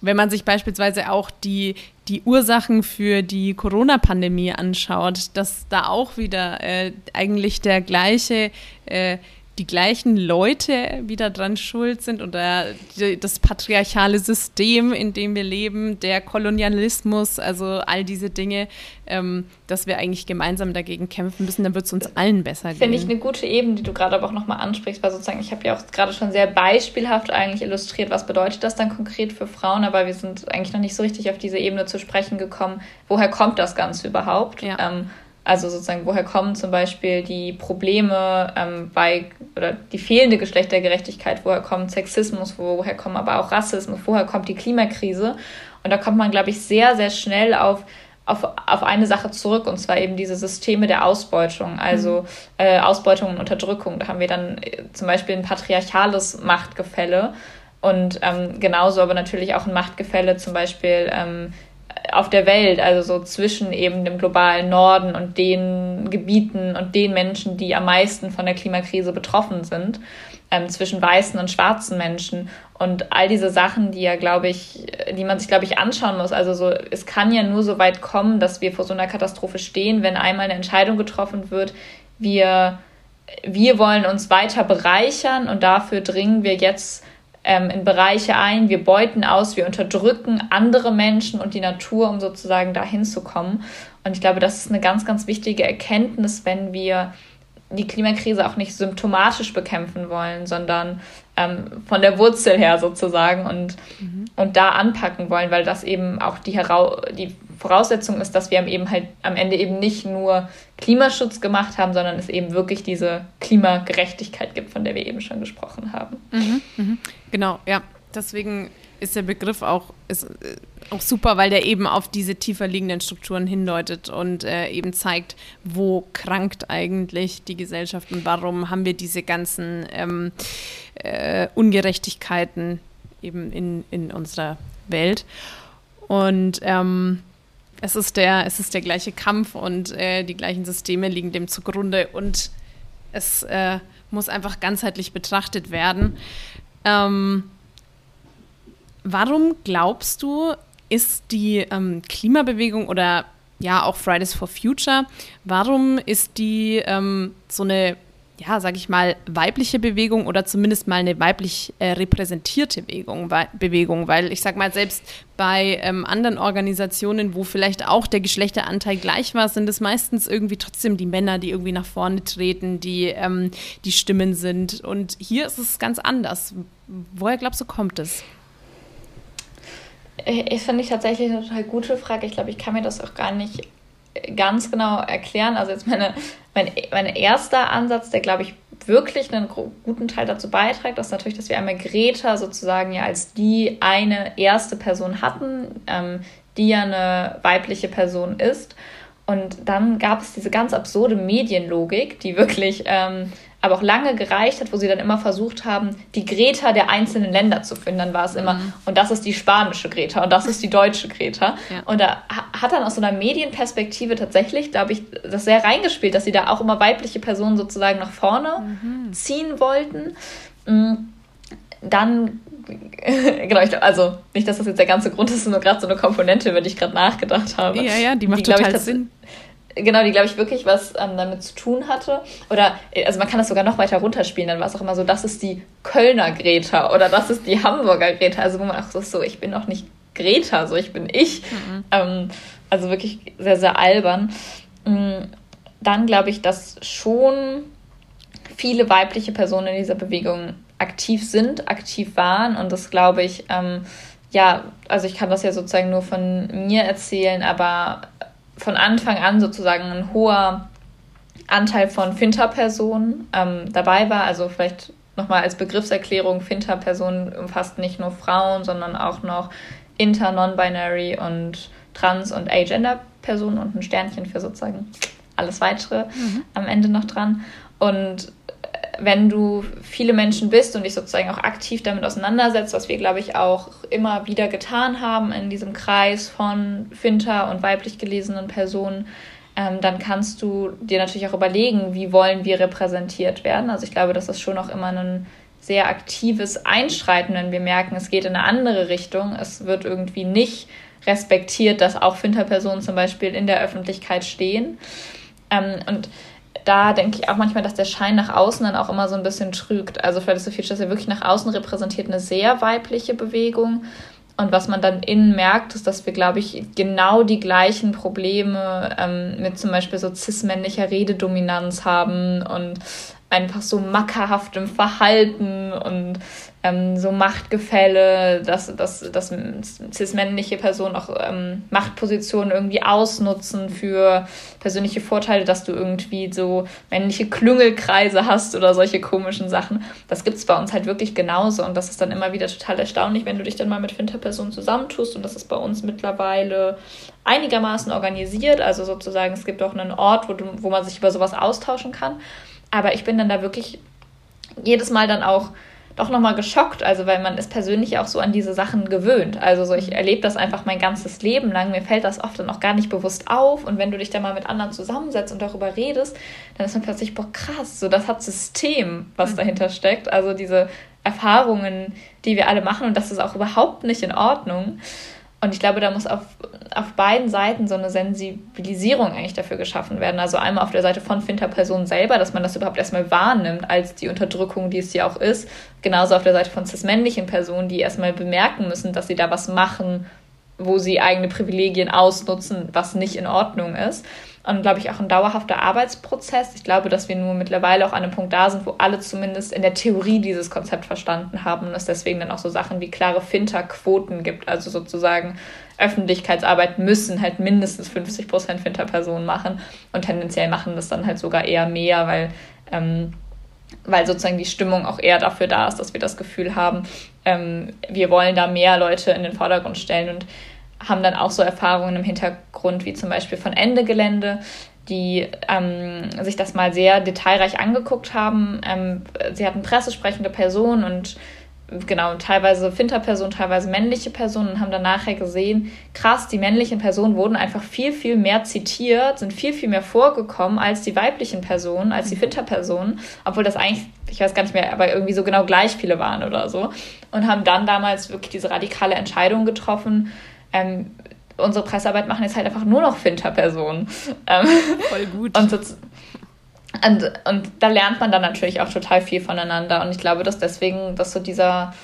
wenn man sich beispielsweise auch die, die Ursachen für die Corona-Pandemie anschaut, dass da auch wieder äh, eigentlich der gleiche äh, die gleichen Leute wieder dran schuld sind oder das patriarchale System, in dem wir leben, der Kolonialismus, also all diese Dinge, ähm, dass wir eigentlich gemeinsam dagegen kämpfen müssen, dann wird es uns allen besser gehen. Finde ich eine gute Ebene, die du gerade aber auch nochmal ansprichst, weil sozusagen, ich habe ja auch gerade schon sehr beispielhaft eigentlich illustriert, was bedeutet das dann konkret für Frauen, aber wir sind eigentlich noch nicht so richtig auf diese Ebene zu sprechen gekommen. Woher kommt das Ganze überhaupt? Ja. Ähm, also sozusagen, woher kommen zum Beispiel die Probleme ähm, bei oder die fehlende Geschlechtergerechtigkeit, woher kommt Sexismus, woher kommen aber auch Rassismus, woher kommt die Klimakrise? Und da kommt man, glaube ich, sehr, sehr schnell auf, auf, auf eine Sache zurück, und zwar eben diese Systeme der Ausbeutung, also mhm. äh, Ausbeutung und Unterdrückung. Da haben wir dann äh, zum Beispiel ein patriarchales Machtgefälle und ähm, genauso aber natürlich auch ein Machtgefälle zum Beispiel ähm, auf der Welt, also so zwischen eben dem globalen Norden und den Gebieten und den Menschen, die am meisten von der Klimakrise betroffen sind, ähm, zwischen weißen und schwarzen Menschen und all diese Sachen, die ja, glaube ich, die man sich, glaube ich, anschauen muss. Also so, es kann ja nur so weit kommen, dass wir vor so einer Katastrophe stehen, wenn einmal eine Entscheidung getroffen wird, wir, wir wollen uns weiter bereichern und dafür dringen wir jetzt ähm, in Bereiche ein, wir beuten aus, wir unterdrücken andere Menschen und die Natur, um sozusagen dahin zu kommen. Und ich glaube, das ist eine ganz, ganz wichtige Erkenntnis, wenn wir die Klimakrise auch nicht symptomatisch bekämpfen wollen, sondern ähm, von der Wurzel her sozusagen und, mhm. und da anpacken wollen, weil das eben auch die, Herau die Voraussetzung ist, dass wir eben halt am Ende eben nicht nur Klimaschutz gemacht haben, sondern es eben wirklich diese Klimagerechtigkeit gibt, von der wir eben schon gesprochen haben. Mhm, mh. Genau, ja. Deswegen ist der Begriff auch, ist, äh, auch super, weil der eben auf diese tiefer liegenden Strukturen hindeutet und äh, eben zeigt, wo krankt eigentlich die Gesellschaft und warum haben wir diese ganzen ähm, äh, Ungerechtigkeiten eben in, in unserer Welt. Und ähm, es ist der, es ist der gleiche Kampf und äh, die gleichen Systeme liegen dem zugrunde und es äh, muss einfach ganzheitlich betrachtet werden. Ähm, warum glaubst du, ist die ähm, Klimabewegung oder ja auch Fridays for Future, warum ist die ähm, so eine ja, sage ich mal, weibliche Bewegung oder zumindest mal eine weiblich äh, repräsentierte Bewegung, weil, Bewegung, weil ich sage mal, selbst bei ähm, anderen Organisationen, wo vielleicht auch der Geschlechteranteil gleich war, sind es meistens irgendwie trotzdem die Männer, die irgendwie nach vorne treten, die ähm, die Stimmen sind. Und hier ist es ganz anders. Woher glaubst du, kommt es? Ich finde ich tatsächlich eine total gute Frage. Ich glaube, ich kann mir das auch gar nicht ganz genau erklären. Also jetzt meine, mein, mein erster Ansatz, der glaube ich wirklich einen guten Teil dazu beiträgt, ist natürlich, dass wir einmal Greta sozusagen ja als die eine erste Person hatten, ähm, die ja eine weibliche Person ist. Und dann gab es diese ganz absurde Medienlogik, die wirklich ähm, aber auch lange gereicht hat, wo sie dann immer versucht haben, die Greta der einzelnen Länder zu finden. Dann war es immer, mhm. und das ist die spanische Greta und das ist die deutsche Greta. Ja. Und da hat dann aus so einer Medienperspektive tatsächlich, da habe ich das sehr reingespielt, dass sie da auch immer weibliche Personen sozusagen nach vorne mhm. ziehen wollten. Mm, dann <laughs> genau, ich glaube, also nicht, dass das jetzt der ganze Grund ist, nur gerade so eine Komponente, über die ich gerade nachgedacht habe. Ja, ja, die macht die, total ich, Sinn genau, die glaube ich wirklich was ähm, damit zu tun hatte. Oder, also man kann das sogar noch weiter runterspielen, dann war es auch immer so, das ist die Kölner Greta oder das ist die Hamburger Greta. Also wo man auch so, so ich bin doch nicht Greta, so ich bin ich. Mhm. Ähm, also wirklich sehr, sehr albern. Mm, dann glaube ich, dass schon viele weibliche Personen in dieser Bewegung aktiv sind, aktiv waren und das glaube ich, ähm, ja, also ich kann das ja sozusagen nur von mir erzählen, aber von Anfang an sozusagen ein hoher Anteil von Finter-Personen ähm, dabei war. Also vielleicht nochmal als Begriffserklärung, Finter-Personen umfasst nicht nur Frauen, sondern auch noch Inter, Non-Binary und Trans- und Agender-Personen und ein Sternchen für sozusagen alles weitere mhm. am Ende noch dran. Und wenn du viele Menschen bist und dich sozusagen auch aktiv damit auseinandersetzt, was wir, glaube ich, auch immer wieder getan haben in diesem Kreis von Finter und weiblich gelesenen Personen, ähm, dann kannst du dir natürlich auch überlegen, wie wollen wir repräsentiert werden. Also ich glaube, das ist schon auch immer ein sehr aktives Einschreiten, wenn wir merken, es geht in eine andere Richtung. Es wird irgendwie nicht respektiert, dass auch Finter-Personen zum Beispiel in der Öffentlichkeit stehen. Ähm, und da denke ich auch manchmal, dass der Schein nach außen dann auch immer so ein bisschen trügt. Also Fridays for Future ist ja wirklich nach außen repräsentiert eine sehr weibliche Bewegung. Und was man dann innen merkt, ist, dass wir, glaube ich, genau die gleichen Probleme ähm, mit zum Beispiel so cis-männlicher Rededominanz haben und einfach so mackerhaftem Verhalten und ähm, so Machtgefälle, dass, dass, dass cis-männliche Personen auch ähm, Machtpositionen irgendwie ausnutzen für persönliche Vorteile, dass du irgendwie so männliche Klüngelkreise hast oder solche komischen Sachen. Das gibt es bei uns halt wirklich genauso und das ist dann immer wieder total erstaunlich, wenn du dich dann mal mit Finterpersonen zusammentust und das ist bei uns mittlerweile einigermaßen organisiert, also sozusagen es gibt auch einen Ort, wo, du, wo man sich über sowas austauschen kann. Aber ich bin dann da wirklich jedes Mal dann auch doch nochmal geschockt, also weil man ist persönlich auch so an diese Sachen gewöhnt. Also so, ich erlebe das einfach mein ganzes Leben lang. Mir fällt das oft dann auch gar nicht bewusst auf. Und wenn du dich dann mal mit anderen zusammensetzt und darüber redest, dann ist man plötzlich, boah, krass, so das hat System, was mhm. dahinter steckt. Also diese Erfahrungen, die wir alle machen und das ist auch überhaupt nicht in Ordnung. Und ich glaube, da muss auf, auf beiden Seiten so eine Sensibilisierung eigentlich dafür geschaffen werden. Also einmal auf der Seite von Finter-Personen selber, dass man das überhaupt erstmal wahrnimmt als die Unterdrückung, die es ja auch ist. Genauso auf der Seite von cis-männlichen Personen, die erstmal bemerken müssen, dass sie da was machen, wo sie eigene Privilegien ausnutzen, was nicht in Ordnung ist und, glaube ich, auch ein dauerhafter Arbeitsprozess. Ich glaube, dass wir nur mittlerweile auch an einem Punkt da sind, wo alle zumindest in der Theorie dieses Konzept verstanden haben und es deswegen dann auch so Sachen wie klare Finterquoten gibt. Also sozusagen Öffentlichkeitsarbeit müssen halt mindestens 50 Prozent Finterpersonen machen und tendenziell machen das dann halt sogar eher mehr, weil, ähm, weil sozusagen die Stimmung auch eher dafür da ist, dass wir das Gefühl haben, ähm, wir wollen da mehr Leute in den Vordergrund stellen und haben dann auch so Erfahrungen im Hintergrund, wie zum Beispiel von Ende Gelände, die ähm, sich das mal sehr detailreich angeguckt haben. Ähm, sie hatten pressesprechende Personen und genau, teilweise Finterpersonen, teilweise männliche Personen und haben dann nachher gesehen, krass, die männlichen Personen wurden einfach viel, viel mehr zitiert, sind viel, viel mehr vorgekommen als die weiblichen Personen, als die Finterpersonen, obwohl das eigentlich, ich weiß gar nicht mehr, aber irgendwie so genau gleich viele waren oder so. Und haben dann damals wirklich diese radikale Entscheidung getroffen, ähm, unsere Pressearbeit machen jetzt halt einfach nur noch Finter-Personen. <laughs> Ähm, Voll gut. Und, so, und, und da lernt man dann natürlich auch total viel voneinander. Und ich glaube, dass deswegen, dass so dieser,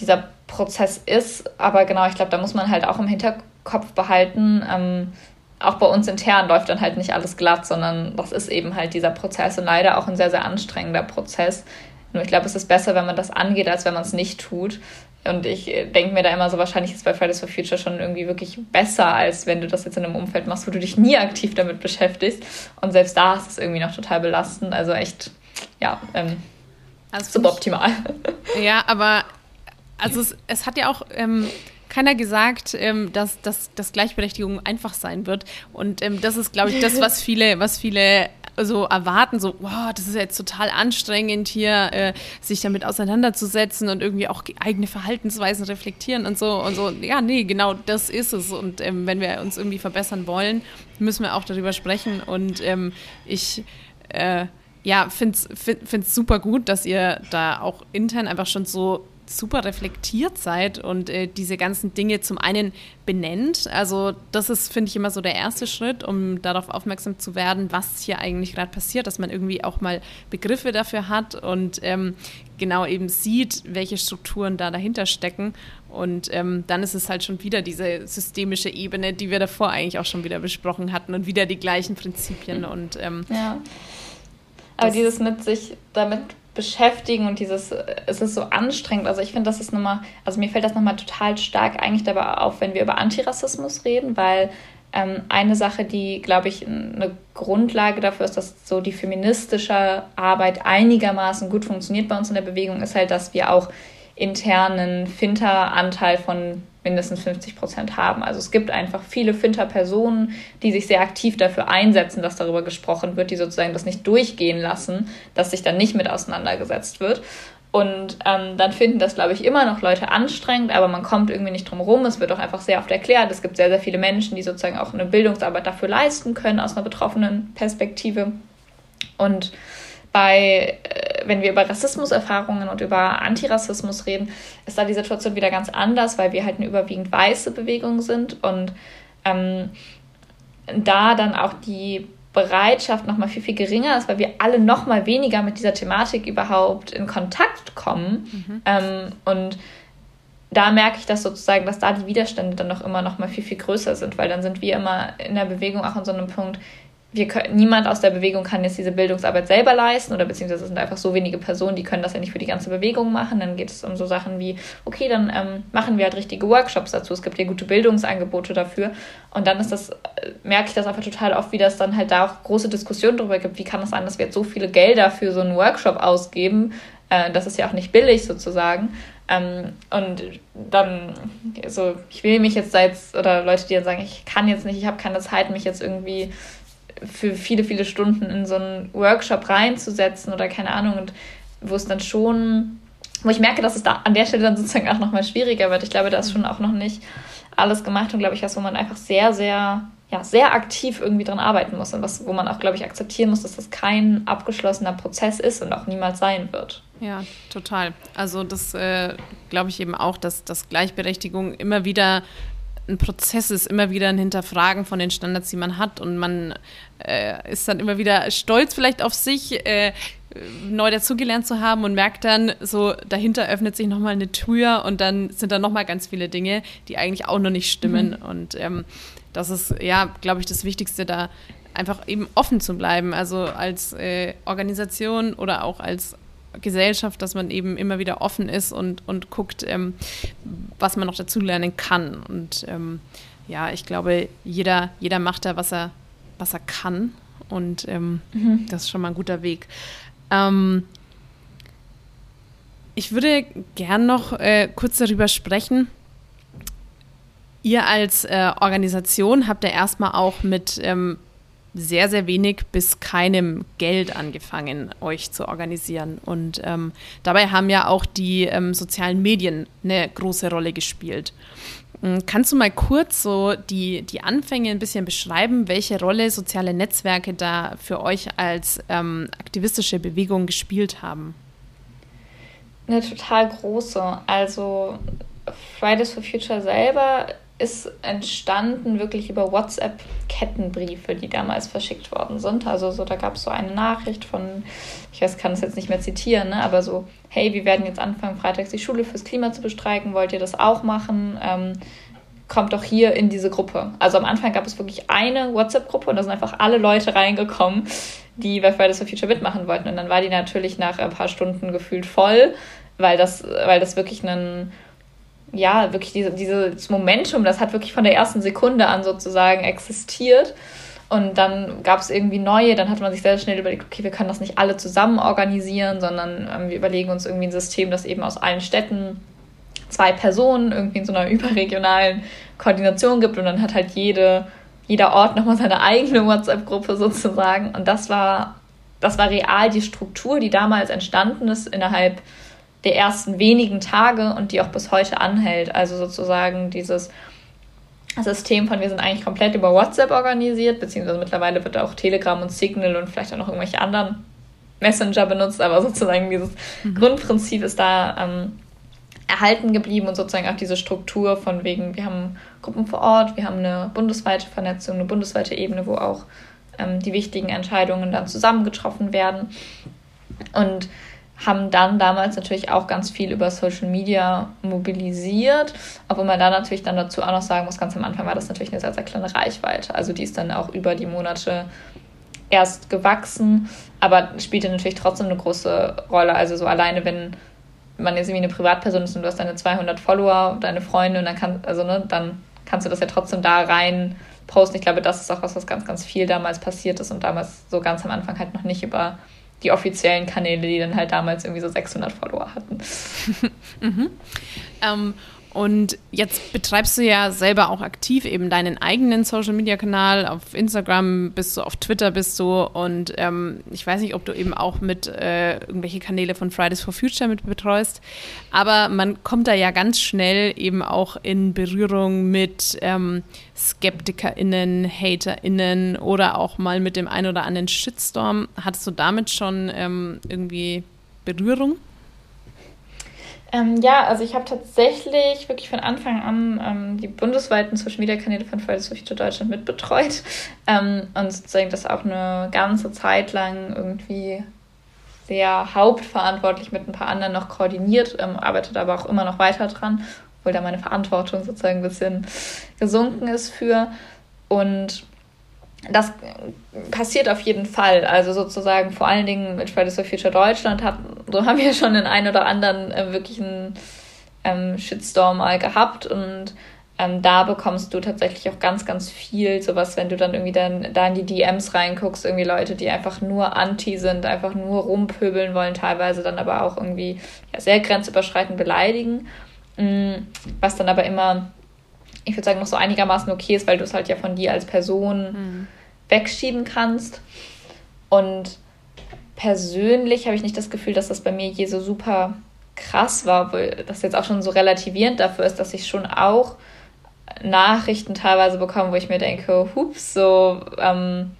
dieser Prozess ist. Aber genau, ich glaube, da muss man halt auch im Hinterkopf behalten, ähm, auch bei uns intern läuft dann halt nicht alles glatt, sondern das ist eben halt dieser Prozess und leider auch ein sehr, sehr anstrengender Prozess. Nur ich glaube, es ist besser, wenn man das angeht, als wenn man es nicht tut. Und ich äh, denke mir da immer so, wahrscheinlich ist bei Fridays for Future schon irgendwie wirklich besser, als wenn du das jetzt in einem Umfeld machst, wo du dich nie aktiv damit beschäftigst. Und selbst da ist es irgendwie noch total belastend. Also echt, ja, ähm, also suboptimal. <laughs> Ja, aber also es, es hat ja auch ähm, keiner gesagt, ähm, dass, dass, dass Gleichberechtigung einfach sein wird. Und ähm, das ist, glaube ich, das, was viele, was viele so erwarten, so, wow, das ist jetzt total anstrengend hier, äh, sich damit auseinanderzusetzen und irgendwie auch eigene Verhaltensweisen reflektieren und so und so. Ja, nee, genau das ist es. Und ähm, wenn wir uns irgendwie verbessern wollen, müssen wir auch darüber sprechen. Und ähm, ich äh, ja, finde es super gut, dass ihr da auch intern einfach schon so super reflektiert seid und äh, diese ganzen Dinge zum einen benennt. Also das ist, finde ich, immer so der erste Schritt, um darauf aufmerksam zu werden, was hier eigentlich gerade passiert, dass man irgendwie auch mal Begriffe dafür hat und ähm, genau eben sieht, welche Strukturen da dahinter stecken. Und ähm, dann ist es halt schon wieder diese systemische Ebene, die wir davor eigentlich auch schon wieder besprochen hatten und wieder die gleichen Prinzipien. Und, ähm, ja. Aber dieses mit sich damit beschäftigen und dieses, es ist so anstrengend. Also ich finde, das ist nochmal, also mir fällt das nochmal total stark eigentlich dabei auf, wenn wir über Antirassismus reden, weil ähm, eine Sache, die, glaube ich, eine Grundlage dafür ist, dass so die feministische Arbeit einigermaßen gut funktioniert bei uns in der Bewegung, ist halt, dass wir auch internen Finter-Anteil von mindestens 50 Prozent haben. Also es gibt einfach viele Finter-Personen, die sich sehr aktiv dafür einsetzen, dass darüber gesprochen wird, die sozusagen das nicht durchgehen lassen, dass sich dann nicht mit auseinandergesetzt wird. Und ähm, dann finden das, glaube ich, immer noch Leute anstrengend, aber man kommt irgendwie nicht drum rum. Es wird auch einfach sehr oft erklärt. Es gibt sehr, sehr viele Menschen, die sozusagen auch eine Bildungsarbeit dafür leisten können, aus einer betroffenen Perspektive. Und bei, äh, wenn wir über Rassismuserfahrungen und über Antirassismus reden, ist da die Situation wieder ganz anders, weil wir halt eine überwiegend weiße Bewegung sind und ähm, da dann auch die Bereitschaft noch mal viel, viel geringer ist, weil wir alle noch mal weniger mit dieser Thematik überhaupt in Kontakt kommen. Mhm. Ähm, und da merke ich das sozusagen, dass da die Widerstände dann noch immer noch mal viel, viel größer sind, weil dann sind wir immer in der Bewegung auch an so einem Punkt, wir können, niemand aus der Bewegung kann jetzt diese Bildungsarbeit selber leisten oder beziehungsweise es sind einfach so wenige Personen, die können das ja nicht für die ganze Bewegung machen. Dann geht es um so Sachen wie, okay, dann ähm, machen wir halt richtige Workshops dazu. Es gibt ja gute Bildungsangebote dafür. Und dann ist das, äh, merke ich das einfach total oft, wie das dann halt da auch große Diskussionen darüber gibt, wie kann es sein, dass wir jetzt so viele Gelder für so einen Workshop ausgeben. Äh, das ist ja auch nicht billig sozusagen. Ähm, und dann, so, ich will mich jetzt da jetzt, oder Leute, die dann sagen, ich kann jetzt nicht, ich habe keine Zeit, mich jetzt irgendwie für viele, viele Stunden in so einen Workshop reinzusetzen oder keine Ahnung, und wo es dann schon, wo ich merke, dass es da an der Stelle dann sozusagen auch nochmal schwieriger wird. Ich glaube, da ist schon auch noch nicht alles gemacht und glaube ich, was, wo man einfach sehr, sehr, ja, sehr aktiv irgendwie dran arbeiten muss und was, wo man auch, glaube ich, akzeptieren muss, dass das kein abgeschlossener Prozess ist und auch niemals sein wird. Ja, total. Also das äh, glaube ich eben auch, dass, dass Gleichberechtigung immer wieder ein Prozess ist, immer wieder ein Hinterfragen von den Standards, die man hat. Und man äh, ist dann immer wieder stolz vielleicht auf sich, äh, neu dazugelernt zu haben und merkt dann, so dahinter öffnet sich nochmal eine Tür und dann sind da nochmal ganz viele Dinge, die eigentlich auch noch nicht stimmen. Mhm. Und ähm, das ist, ja, glaube ich, das Wichtigste, da einfach eben offen zu bleiben. Also als äh, Organisation oder auch als Gesellschaft, dass man eben immer wieder offen ist und, und guckt, ähm, was man noch dazu lernen kann. Und ähm, ja, ich glaube, jeder, jeder macht da, was er, was er kann. Und ähm, mhm. das ist schon mal ein guter Weg. Ähm, ich würde gern noch äh, kurz darüber sprechen. Ihr als äh, Organisation habt ja erstmal auch mit ähm, sehr, sehr wenig bis keinem Geld angefangen, euch zu organisieren. Und ähm, dabei haben ja auch die ähm, sozialen Medien eine große Rolle gespielt. Ähm, kannst du mal kurz so die, die Anfänge ein bisschen beschreiben, welche Rolle soziale Netzwerke da für euch als ähm, aktivistische Bewegung gespielt haben? Eine total große. Also Fridays for Future selber ist entstanden wirklich über WhatsApp-Kettenbriefe, die damals verschickt worden sind. Also so, da gab es so eine Nachricht von, ich weiß, kann es jetzt nicht mehr zitieren, ne, aber so, hey, wir werden jetzt anfangen, freitags die Schule fürs Klima zu bestreiken, wollt ihr das auch machen? Ähm, kommt doch hier in diese Gruppe. Also am Anfang gab es wirklich eine WhatsApp-Gruppe und da sind einfach alle Leute reingekommen, die bei Fridays for Future mitmachen wollten. Und dann war die natürlich nach ein paar Stunden gefühlt voll, weil das, weil das wirklich ein ja, wirklich diese, dieses Momentum, das hat wirklich von der ersten Sekunde an sozusagen existiert. Und dann gab es irgendwie neue, dann hat man sich sehr schnell überlegt, okay, wir können das nicht alle zusammen organisieren, sondern ähm, wir überlegen uns irgendwie ein System, das eben aus allen Städten zwei Personen irgendwie in so einer <laughs> überregionalen Koordination gibt und dann hat halt jede, jeder Ort nochmal seine eigene WhatsApp-Gruppe sozusagen. Und das war, das war real die Struktur, die damals entstanden ist innerhalb der ersten wenigen Tage und die auch bis heute anhält. Also sozusagen dieses System von wir sind eigentlich komplett über WhatsApp organisiert, beziehungsweise mittlerweile wird auch Telegram und Signal und vielleicht auch noch irgendwelche anderen Messenger benutzt, aber sozusagen dieses mhm. Grundprinzip ist da ähm, erhalten geblieben und sozusagen auch diese Struktur von wegen, wir haben Gruppen vor Ort, wir haben eine bundesweite Vernetzung, eine bundesweite Ebene, wo auch ähm, die wichtigen Entscheidungen dann zusammengetroffen werden. Und haben dann damals natürlich auch ganz viel über Social Media mobilisiert, obwohl man da natürlich dann dazu auch noch sagen muss, ganz am Anfang war das natürlich eine sehr, sehr kleine Reichweite. Also die ist dann auch über die Monate erst gewachsen, aber spielte natürlich trotzdem eine große Rolle. Also so alleine, wenn man jetzt irgendwie eine Privatperson ist und du hast deine 200 Follower, deine Freunde und dann kann, also ne, dann kannst du das ja trotzdem da rein posten. Ich glaube, das ist auch was, was ganz, ganz viel damals passiert ist und damals so ganz am Anfang halt noch nicht über die offiziellen Kanäle, die dann halt damals irgendwie so 600 Follower hatten. <laughs> mhm. ähm, und jetzt betreibst du ja selber auch aktiv eben deinen eigenen Social Media Kanal. Auf Instagram bist du, auf Twitter bist du. Und ähm, ich weiß nicht, ob du eben auch mit äh, irgendwelche Kanäle von Fridays for Future mit betreust. Aber man kommt da ja ganz schnell eben auch in Berührung mit ähm, SkeptikerInnen, HaterInnen oder auch mal mit dem ein oder anderen Shitstorm. Hattest du damit schon ähm, irgendwie Berührung? Ähm, ja, also ich habe tatsächlich wirklich von Anfang an ähm, die bundesweiten Social Media Kanäle von Fridays for Future Deutschland mitbetreut <laughs> ähm, und sozusagen das auch eine ganze Zeit lang irgendwie sehr hauptverantwortlich mit ein paar anderen noch koordiniert, ähm, arbeitet aber auch immer noch weiter dran, obwohl da meine Verantwortung sozusagen ein bisschen gesunken ist für. Und das passiert auf jeden Fall. Also sozusagen vor allen Dingen mit Fridays for Future Deutschland hat, so haben wir schon den einen oder anderen äh, wirklichen ähm, Shitstorm mal gehabt und ähm, da bekommst du tatsächlich auch ganz, ganz viel sowas, wenn du dann irgendwie dann da in die DMs reinguckst, irgendwie Leute, die einfach nur anti sind, einfach nur rumpöbeln wollen, teilweise dann aber auch irgendwie ja, sehr grenzüberschreitend beleidigen, mhm, was dann aber immer ich würde sagen, noch so einigermaßen okay ist, weil du es halt ja von dir als Person mhm. wegschieben kannst. Und persönlich habe ich nicht das Gefühl, dass das bei mir je so super krass war, weil das jetzt auch schon so relativierend dafür ist, dass ich schon auch Nachrichten teilweise bekomme, wo ich mir denke, hups, so, ähm,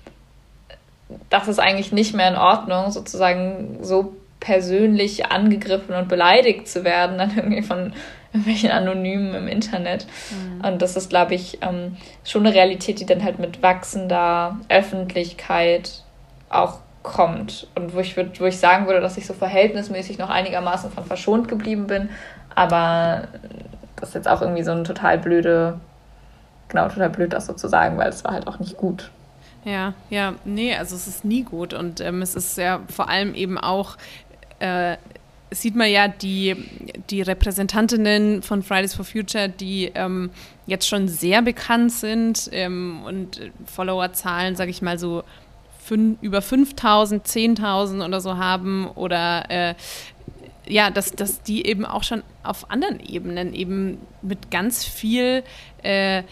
das ist eigentlich nicht mehr in Ordnung, sozusagen so persönlich angegriffen und beleidigt zu werden, dann irgendwie von irgendwelchen Anonymen im Internet. Mhm. Und das ist, glaube ich, ähm, schon eine Realität, die dann halt mit wachsender Öffentlichkeit auch kommt. Und wo ich, würd, wo ich sagen würde, dass ich so verhältnismäßig noch einigermaßen von verschont geblieben bin. Aber das ist jetzt auch irgendwie so ein total blöde, genau, total blöd, das so zu sagen, weil es war halt auch nicht gut. Ja, ja, nee, also es ist nie gut und ähm, es ist ja vor allem eben auch äh, sieht man ja die, die Repräsentantinnen von Fridays for Future, die ähm, jetzt schon sehr bekannt sind ähm, und Followerzahlen, sage ich mal so, über 5000, 10.000 oder so haben oder äh, ja, dass, dass die eben auch schon auf anderen Ebenen eben mit ganz viel äh,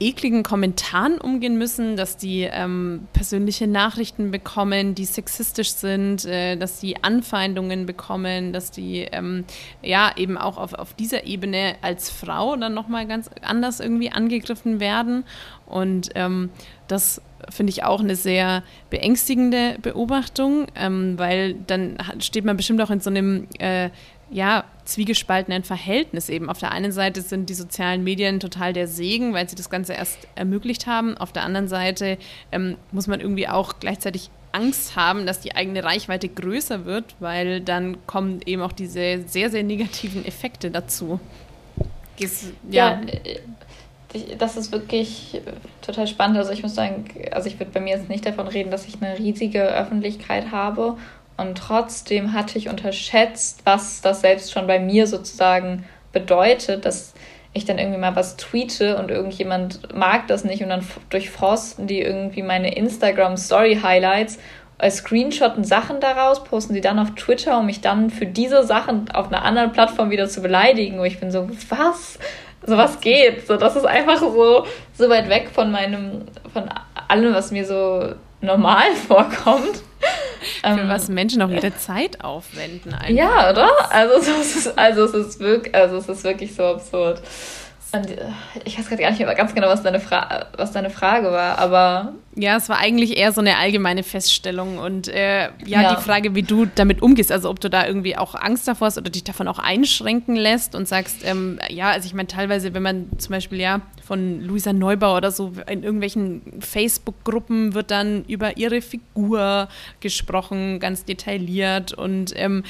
ekligen Kommentaren umgehen müssen, dass die ähm, persönliche Nachrichten bekommen, die sexistisch sind, äh, dass die Anfeindungen bekommen, dass die ähm, ja eben auch auf, auf dieser Ebene als Frau dann nochmal ganz anders irgendwie angegriffen werden. Und ähm, das finde ich auch eine sehr beängstigende Beobachtung, ähm, weil dann steht man bestimmt auch in so einem äh, ja, zwiegespaltenen Verhältnis eben. Auf der einen Seite sind die sozialen Medien total der Segen, weil sie das Ganze erst ermöglicht haben. Auf der anderen Seite ähm, muss man irgendwie auch gleichzeitig Angst haben, dass die eigene Reichweite größer wird, weil dann kommen eben auch diese sehr, sehr negativen Effekte dazu. Gehst, ja. ja äh, das ist wirklich total spannend. Also ich muss sagen, also ich würde bei mir jetzt nicht davon reden, dass ich eine riesige Öffentlichkeit habe und trotzdem hatte ich unterschätzt, was das selbst schon bei mir sozusagen bedeutet, dass ich dann irgendwie mal was tweete und irgendjemand mag das nicht und dann durchforsten die irgendwie meine Instagram Story Highlights, äh, screenshotten Sachen daraus, posten sie dann auf Twitter, um mich dann für diese Sachen auf einer anderen Plattform wieder zu beleidigen, wo ich bin so, was? So was geht? So, das ist einfach so, so weit weg von meinem, von allem, was mir so normal <laughs> vorkommt. Für ähm, was Menschen auch ihre Zeit aufwenden. Einfach. Ja, oder? Also es ist, also es ist wirklich, also es ist wirklich so absurd. Ich weiß gerade gar nicht mehr ganz genau, was deine, Fra was deine Frage war, aber. Ja, es war eigentlich eher so eine allgemeine Feststellung und äh, ja, ja, die Frage, wie du damit umgehst, also ob du da irgendwie auch Angst davor hast oder dich davon auch einschränken lässt und sagst, ähm, ja, also ich meine, teilweise, wenn man zum Beispiel ja von Luisa Neubauer oder so in irgendwelchen Facebook-Gruppen wird dann über ihre Figur gesprochen, ganz detailliert und ähm,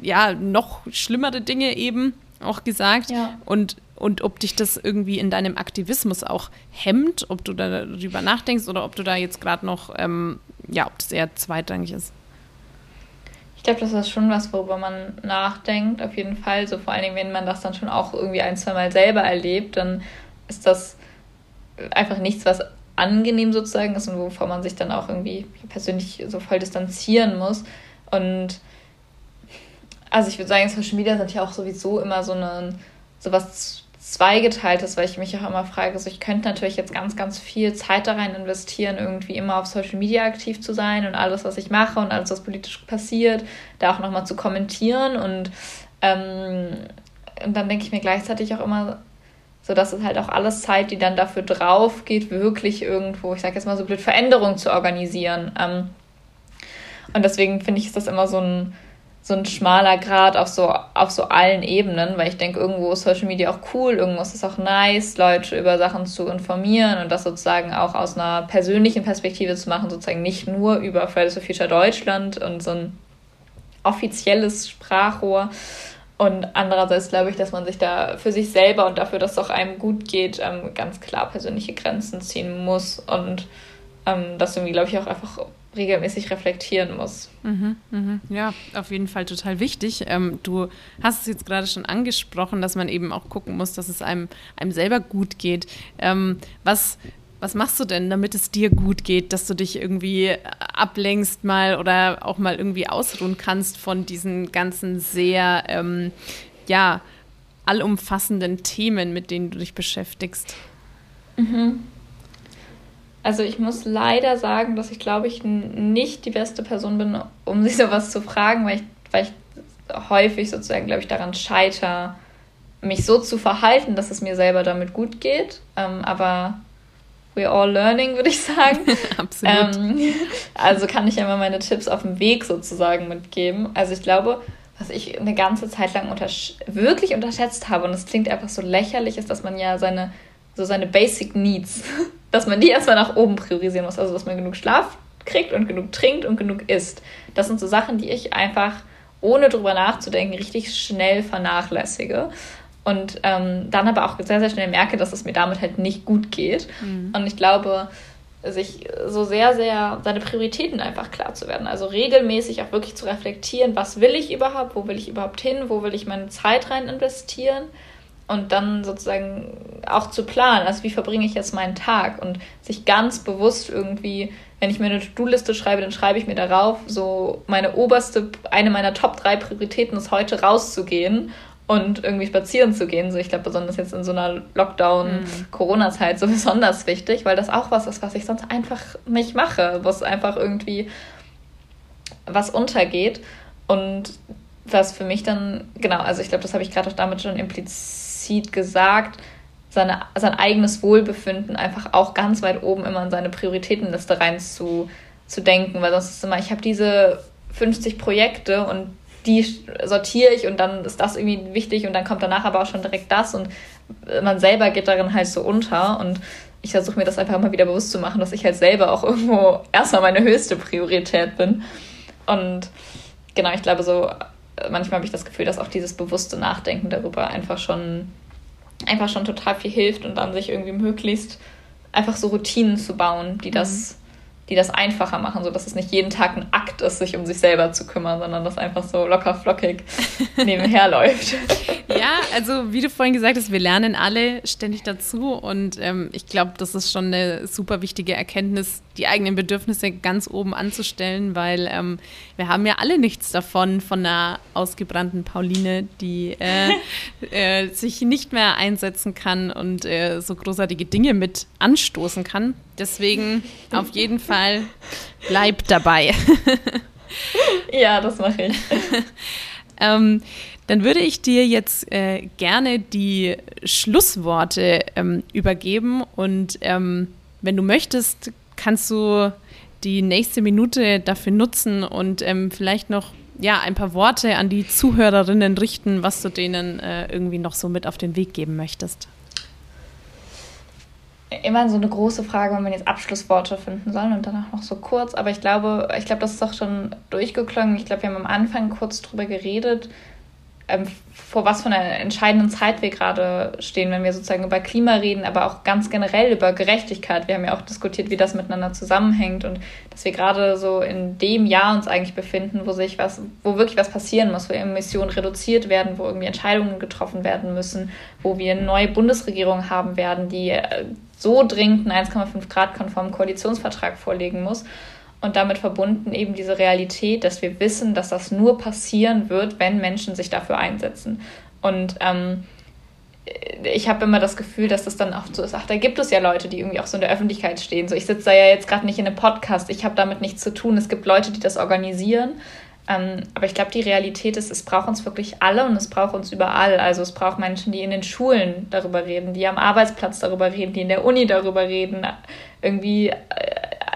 ja, noch schlimmere Dinge eben auch gesagt. Ja. Und und ob dich das irgendwie in deinem Aktivismus auch hemmt, ob du darüber nachdenkst oder ob du da jetzt gerade noch, ähm, ja, ob das eher zweitrangig ist. Ich glaube, das ist schon was, worüber man nachdenkt, auf jeden Fall. So vor allen Dingen, wenn man das dann schon auch irgendwie ein, zwei Mal selber erlebt, dann ist das einfach nichts, was angenehm sozusagen ist und wovon man sich dann auch irgendwie persönlich so voll distanzieren muss. Und also ich würde sagen, Social Media sind ja auch sowieso immer so eine sowas zweigeteiltes, weil ich mich auch immer frage, so ich könnte natürlich jetzt ganz, ganz viel Zeit da rein investieren, irgendwie immer auf Social Media aktiv zu sein und alles, was ich mache und alles, was politisch passiert, da auch nochmal zu kommentieren und, ähm, und dann denke ich mir gleichzeitig auch immer, so dass es halt auch alles Zeit, die dann dafür drauf geht, wirklich irgendwo, ich sage jetzt mal so blöd, Veränderungen zu organisieren. Ähm, und deswegen finde ich, ist das immer so ein so ein schmaler Grad auf so, auf so allen Ebenen, weil ich denke, irgendwo ist Social Media auch cool, irgendwo ist es auch nice, Leute über Sachen zu informieren und das sozusagen auch aus einer persönlichen Perspektive zu machen, sozusagen nicht nur über Fridays for Future Deutschland und so ein offizielles Sprachrohr. Und andererseits glaube ich, dass man sich da für sich selber und dafür, dass es auch einem gut geht, ähm, ganz klar persönliche Grenzen ziehen muss und ähm, das irgendwie, glaube ich, auch einfach regelmäßig reflektieren muss. Mhm, mh. Ja, auf jeden Fall total wichtig. Ähm, du hast es jetzt gerade schon angesprochen, dass man eben auch gucken muss, dass es einem, einem selber gut geht. Ähm, was, was machst du denn, damit es dir gut geht, dass du dich irgendwie ablenkst mal oder auch mal irgendwie ausruhen kannst von diesen ganzen sehr, ähm, ja, allumfassenden Themen, mit denen du dich beschäftigst? Mhm. Also ich muss leider sagen, dass ich glaube ich nicht die beste Person bin, um <laughs> sich sowas zu fragen, weil ich, weil ich häufig sozusagen, glaube ich, daran scheiter, mich so zu verhalten, dass es mir selber damit gut geht. Ähm, aber we're all learning, würde ich sagen. <laughs> Absolut. Ähm, also kann ich ja mal meine Tipps auf dem Weg sozusagen mitgeben. Also ich glaube, was ich eine ganze Zeit lang untersch wirklich unterschätzt habe, und es klingt einfach so lächerlich, ist, dass man ja seine so seine Basic Needs, <laughs> dass man die erstmal nach oben priorisieren muss. Also, dass man genug Schlaf kriegt und genug trinkt und genug isst. Das sind so Sachen, die ich einfach, ohne drüber nachzudenken, richtig schnell vernachlässige. Und ähm, dann aber auch sehr, sehr schnell merke, dass es mir damit halt nicht gut geht. Mhm. Und ich glaube, sich so sehr, sehr seine Prioritäten einfach klar zu werden. Also regelmäßig auch wirklich zu reflektieren, was will ich überhaupt, wo will ich überhaupt hin, wo will ich meine Zeit rein investieren und dann sozusagen auch zu planen, also wie verbringe ich jetzt meinen Tag und sich ganz bewusst irgendwie, wenn ich mir eine To-Do-Liste schreibe, dann schreibe ich mir darauf, so meine oberste, eine meiner Top drei Prioritäten ist heute rauszugehen und irgendwie spazieren zu gehen. So, ich glaube, besonders jetzt in so einer Lockdown-Corona-Zeit so <laughs> besonders wichtig, weil das auch was ist, was ich sonst einfach nicht mache, was einfach irgendwie was untergeht. Und was für mich dann, genau, also ich glaube, das habe ich gerade auch damit schon impliziert explizit gesagt, seine, sein eigenes Wohlbefinden einfach auch ganz weit oben immer in seine Prioritätenliste rein zu, zu denken, weil sonst ist immer, ich habe diese 50 Projekte und die sortiere ich und dann ist das irgendwie wichtig und dann kommt danach aber auch schon direkt das und man selber geht darin halt so unter und ich versuche mir das einfach immer wieder bewusst zu machen, dass ich halt selber auch irgendwo erstmal meine höchste Priorität bin. Und genau, ich glaube, so manchmal habe ich das Gefühl, dass auch dieses bewusste Nachdenken darüber einfach schon, einfach schon total viel hilft und dann sich irgendwie möglichst einfach so Routinen zu bauen, die das, mhm. Die das einfacher machen, sodass es nicht jeden Tag ein Akt ist, sich um sich selber zu kümmern, sondern das einfach so locker flockig <laughs> nebenher läuft. Ja, also wie du vorhin gesagt hast, wir lernen alle ständig dazu und ähm, ich glaube, das ist schon eine super wichtige Erkenntnis, die eigenen Bedürfnisse ganz oben anzustellen, weil ähm, wir haben ja alle nichts davon von einer ausgebrannten Pauline, die äh, <laughs> äh, sich nicht mehr einsetzen kann und äh, so großartige Dinge mit anstoßen kann. Deswegen auf jeden Fall bleib dabei. <laughs> ja, das mache ich. <laughs> Ähm, dann würde ich dir jetzt äh, gerne die Schlussworte ähm, übergeben und ähm, wenn du möchtest, kannst du die nächste Minute dafür nutzen und ähm, vielleicht noch ja, ein paar Worte an die Zuhörerinnen richten, was du denen äh, irgendwie noch so mit auf den Weg geben möchtest. Immer so eine große Frage, wenn man jetzt Abschlussworte finden soll und danach noch so kurz. Aber ich glaube, ich glaube, das ist doch schon durchgeklungen. Ich glaube, wir haben am Anfang kurz drüber geredet, ähm, vor was für einer entscheidenden Zeit wir gerade stehen, wenn wir sozusagen über Klima reden, aber auch ganz generell über Gerechtigkeit. Wir haben ja auch diskutiert, wie das miteinander zusammenhängt und dass wir gerade so in dem Jahr uns eigentlich befinden, wo sich was, wo wirklich was passieren muss, wo Emissionen reduziert werden, wo irgendwie Entscheidungen getroffen werden müssen, wo wir eine neue Bundesregierung haben werden, die äh, so dringend einen 1,5 Grad konformen Koalitionsvertrag vorlegen muss und damit verbunden eben diese Realität, dass wir wissen, dass das nur passieren wird, wenn Menschen sich dafür einsetzen. Und ähm, ich habe immer das Gefühl, dass das dann oft so ist, ach, da gibt es ja Leute, die irgendwie auch so in der Öffentlichkeit stehen. So, ich sitze da ja jetzt gerade nicht in einem Podcast, ich habe damit nichts zu tun. Es gibt Leute, die das organisieren. Ähm, aber ich glaube, die Realität ist, es braucht uns wirklich alle und es braucht uns überall. Also es braucht Menschen, die in den Schulen darüber reden, die am Arbeitsplatz darüber reden, die in der Uni darüber reden, irgendwie äh,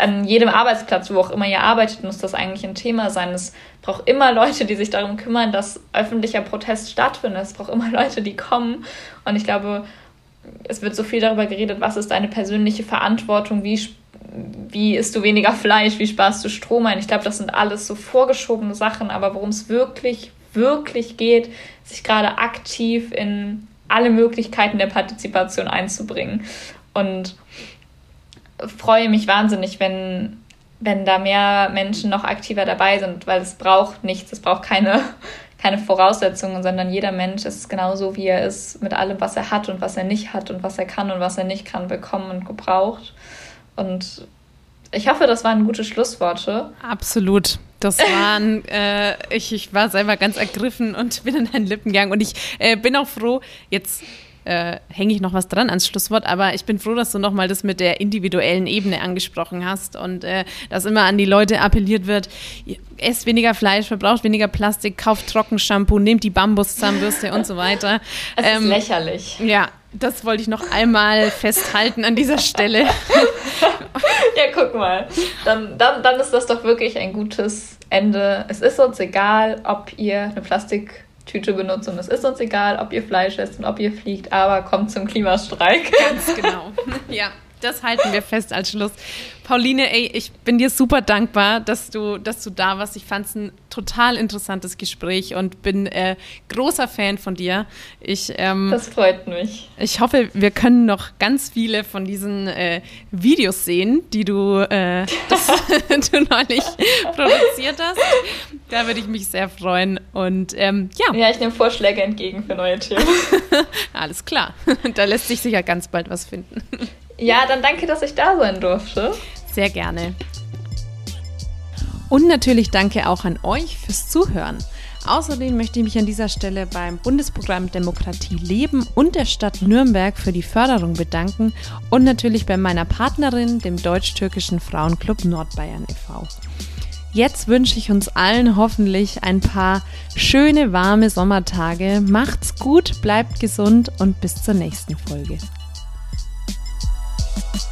an jedem Arbeitsplatz, wo auch immer ihr arbeitet, muss das eigentlich ein Thema sein. Es braucht immer Leute, die sich darum kümmern, dass öffentlicher Protest stattfindet. Es braucht immer Leute, die kommen. Und ich glaube, es wird so viel darüber geredet, was ist deine persönliche Verantwortung, wie, wie isst du weniger Fleisch, wie sparst du Strom ein. Ich glaube, das sind alles so vorgeschobene Sachen, aber worum es wirklich, wirklich geht, sich gerade aktiv in alle Möglichkeiten der Partizipation einzubringen. Und freue mich wahnsinnig, wenn, wenn da mehr Menschen noch aktiver dabei sind, weil es braucht nichts, es braucht keine, <laughs> keine Voraussetzungen, sondern jeder Mensch ist genauso, wie er ist, mit allem, was er hat und was er nicht hat und was er kann und was er nicht kann, bekommen und gebraucht. Und ich hoffe, das waren gute Schlussworte. Absolut. Das <laughs> waren, äh, ich, ich war selber ganz ergriffen und bin in deinen Lippen gegangen. Und ich äh, bin auch froh, jetzt äh, hänge ich noch was dran ans Schlusswort, aber ich bin froh, dass du nochmal das mit der individuellen Ebene angesprochen hast und äh, dass immer an die Leute appelliert wird, esst weniger Fleisch, verbraucht weniger Plastik, kauft Trockenshampoo, nehmt die Bambuszahnbürste und so weiter. <laughs> Es ähm, ist lächerlich. Ja, das wollte ich noch einmal festhalten an dieser Stelle. <laughs> ja, guck mal. Dann, dann, dann ist das doch wirklich ein gutes Ende. Es ist uns egal, ob ihr eine Plastik Tüte benutzt und es ist uns egal, ob ihr Fleisch esst und ob ihr fliegt, aber kommt zum Klimastreik. Ganz genau. <laughs> Ja, das halten wir fest als Schluss. Pauline, ey, ich bin dir super dankbar, dass du, dass du da warst. Ich fand es ein total interessantes Gespräch und bin äh, großer Fan von dir. Ich, ähm, das freut mich. Ich hoffe, wir können noch ganz viele von diesen äh, Videos sehen, die du, äh, <laughs> das, du neulich produziert hast. Da würde ich mich sehr freuen. Und ähm, ja. Ja, ich nehme Vorschläge entgegen für neue Themen. <laughs> Alles klar. Da lässt sich sicher ganz bald was finden. Ja, dann danke, dass ich da sein durfte. Sehr gerne. Und natürlich danke auch an euch fürs Zuhören. Außerdem möchte ich mich an dieser Stelle beim Bundesprogramm Demokratie Leben und der Stadt Nürnberg für die Förderung bedanken und natürlich bei meiner Partnerin, dem deutsch-türkischen Frauenclub Nordbayern e.V. Jetzt wünsche ich uns allen hoffentlich ein paar schöne, warme Sommertage. Macht's gut, bleibt gesund und bis zur nächsten Folge. Thank you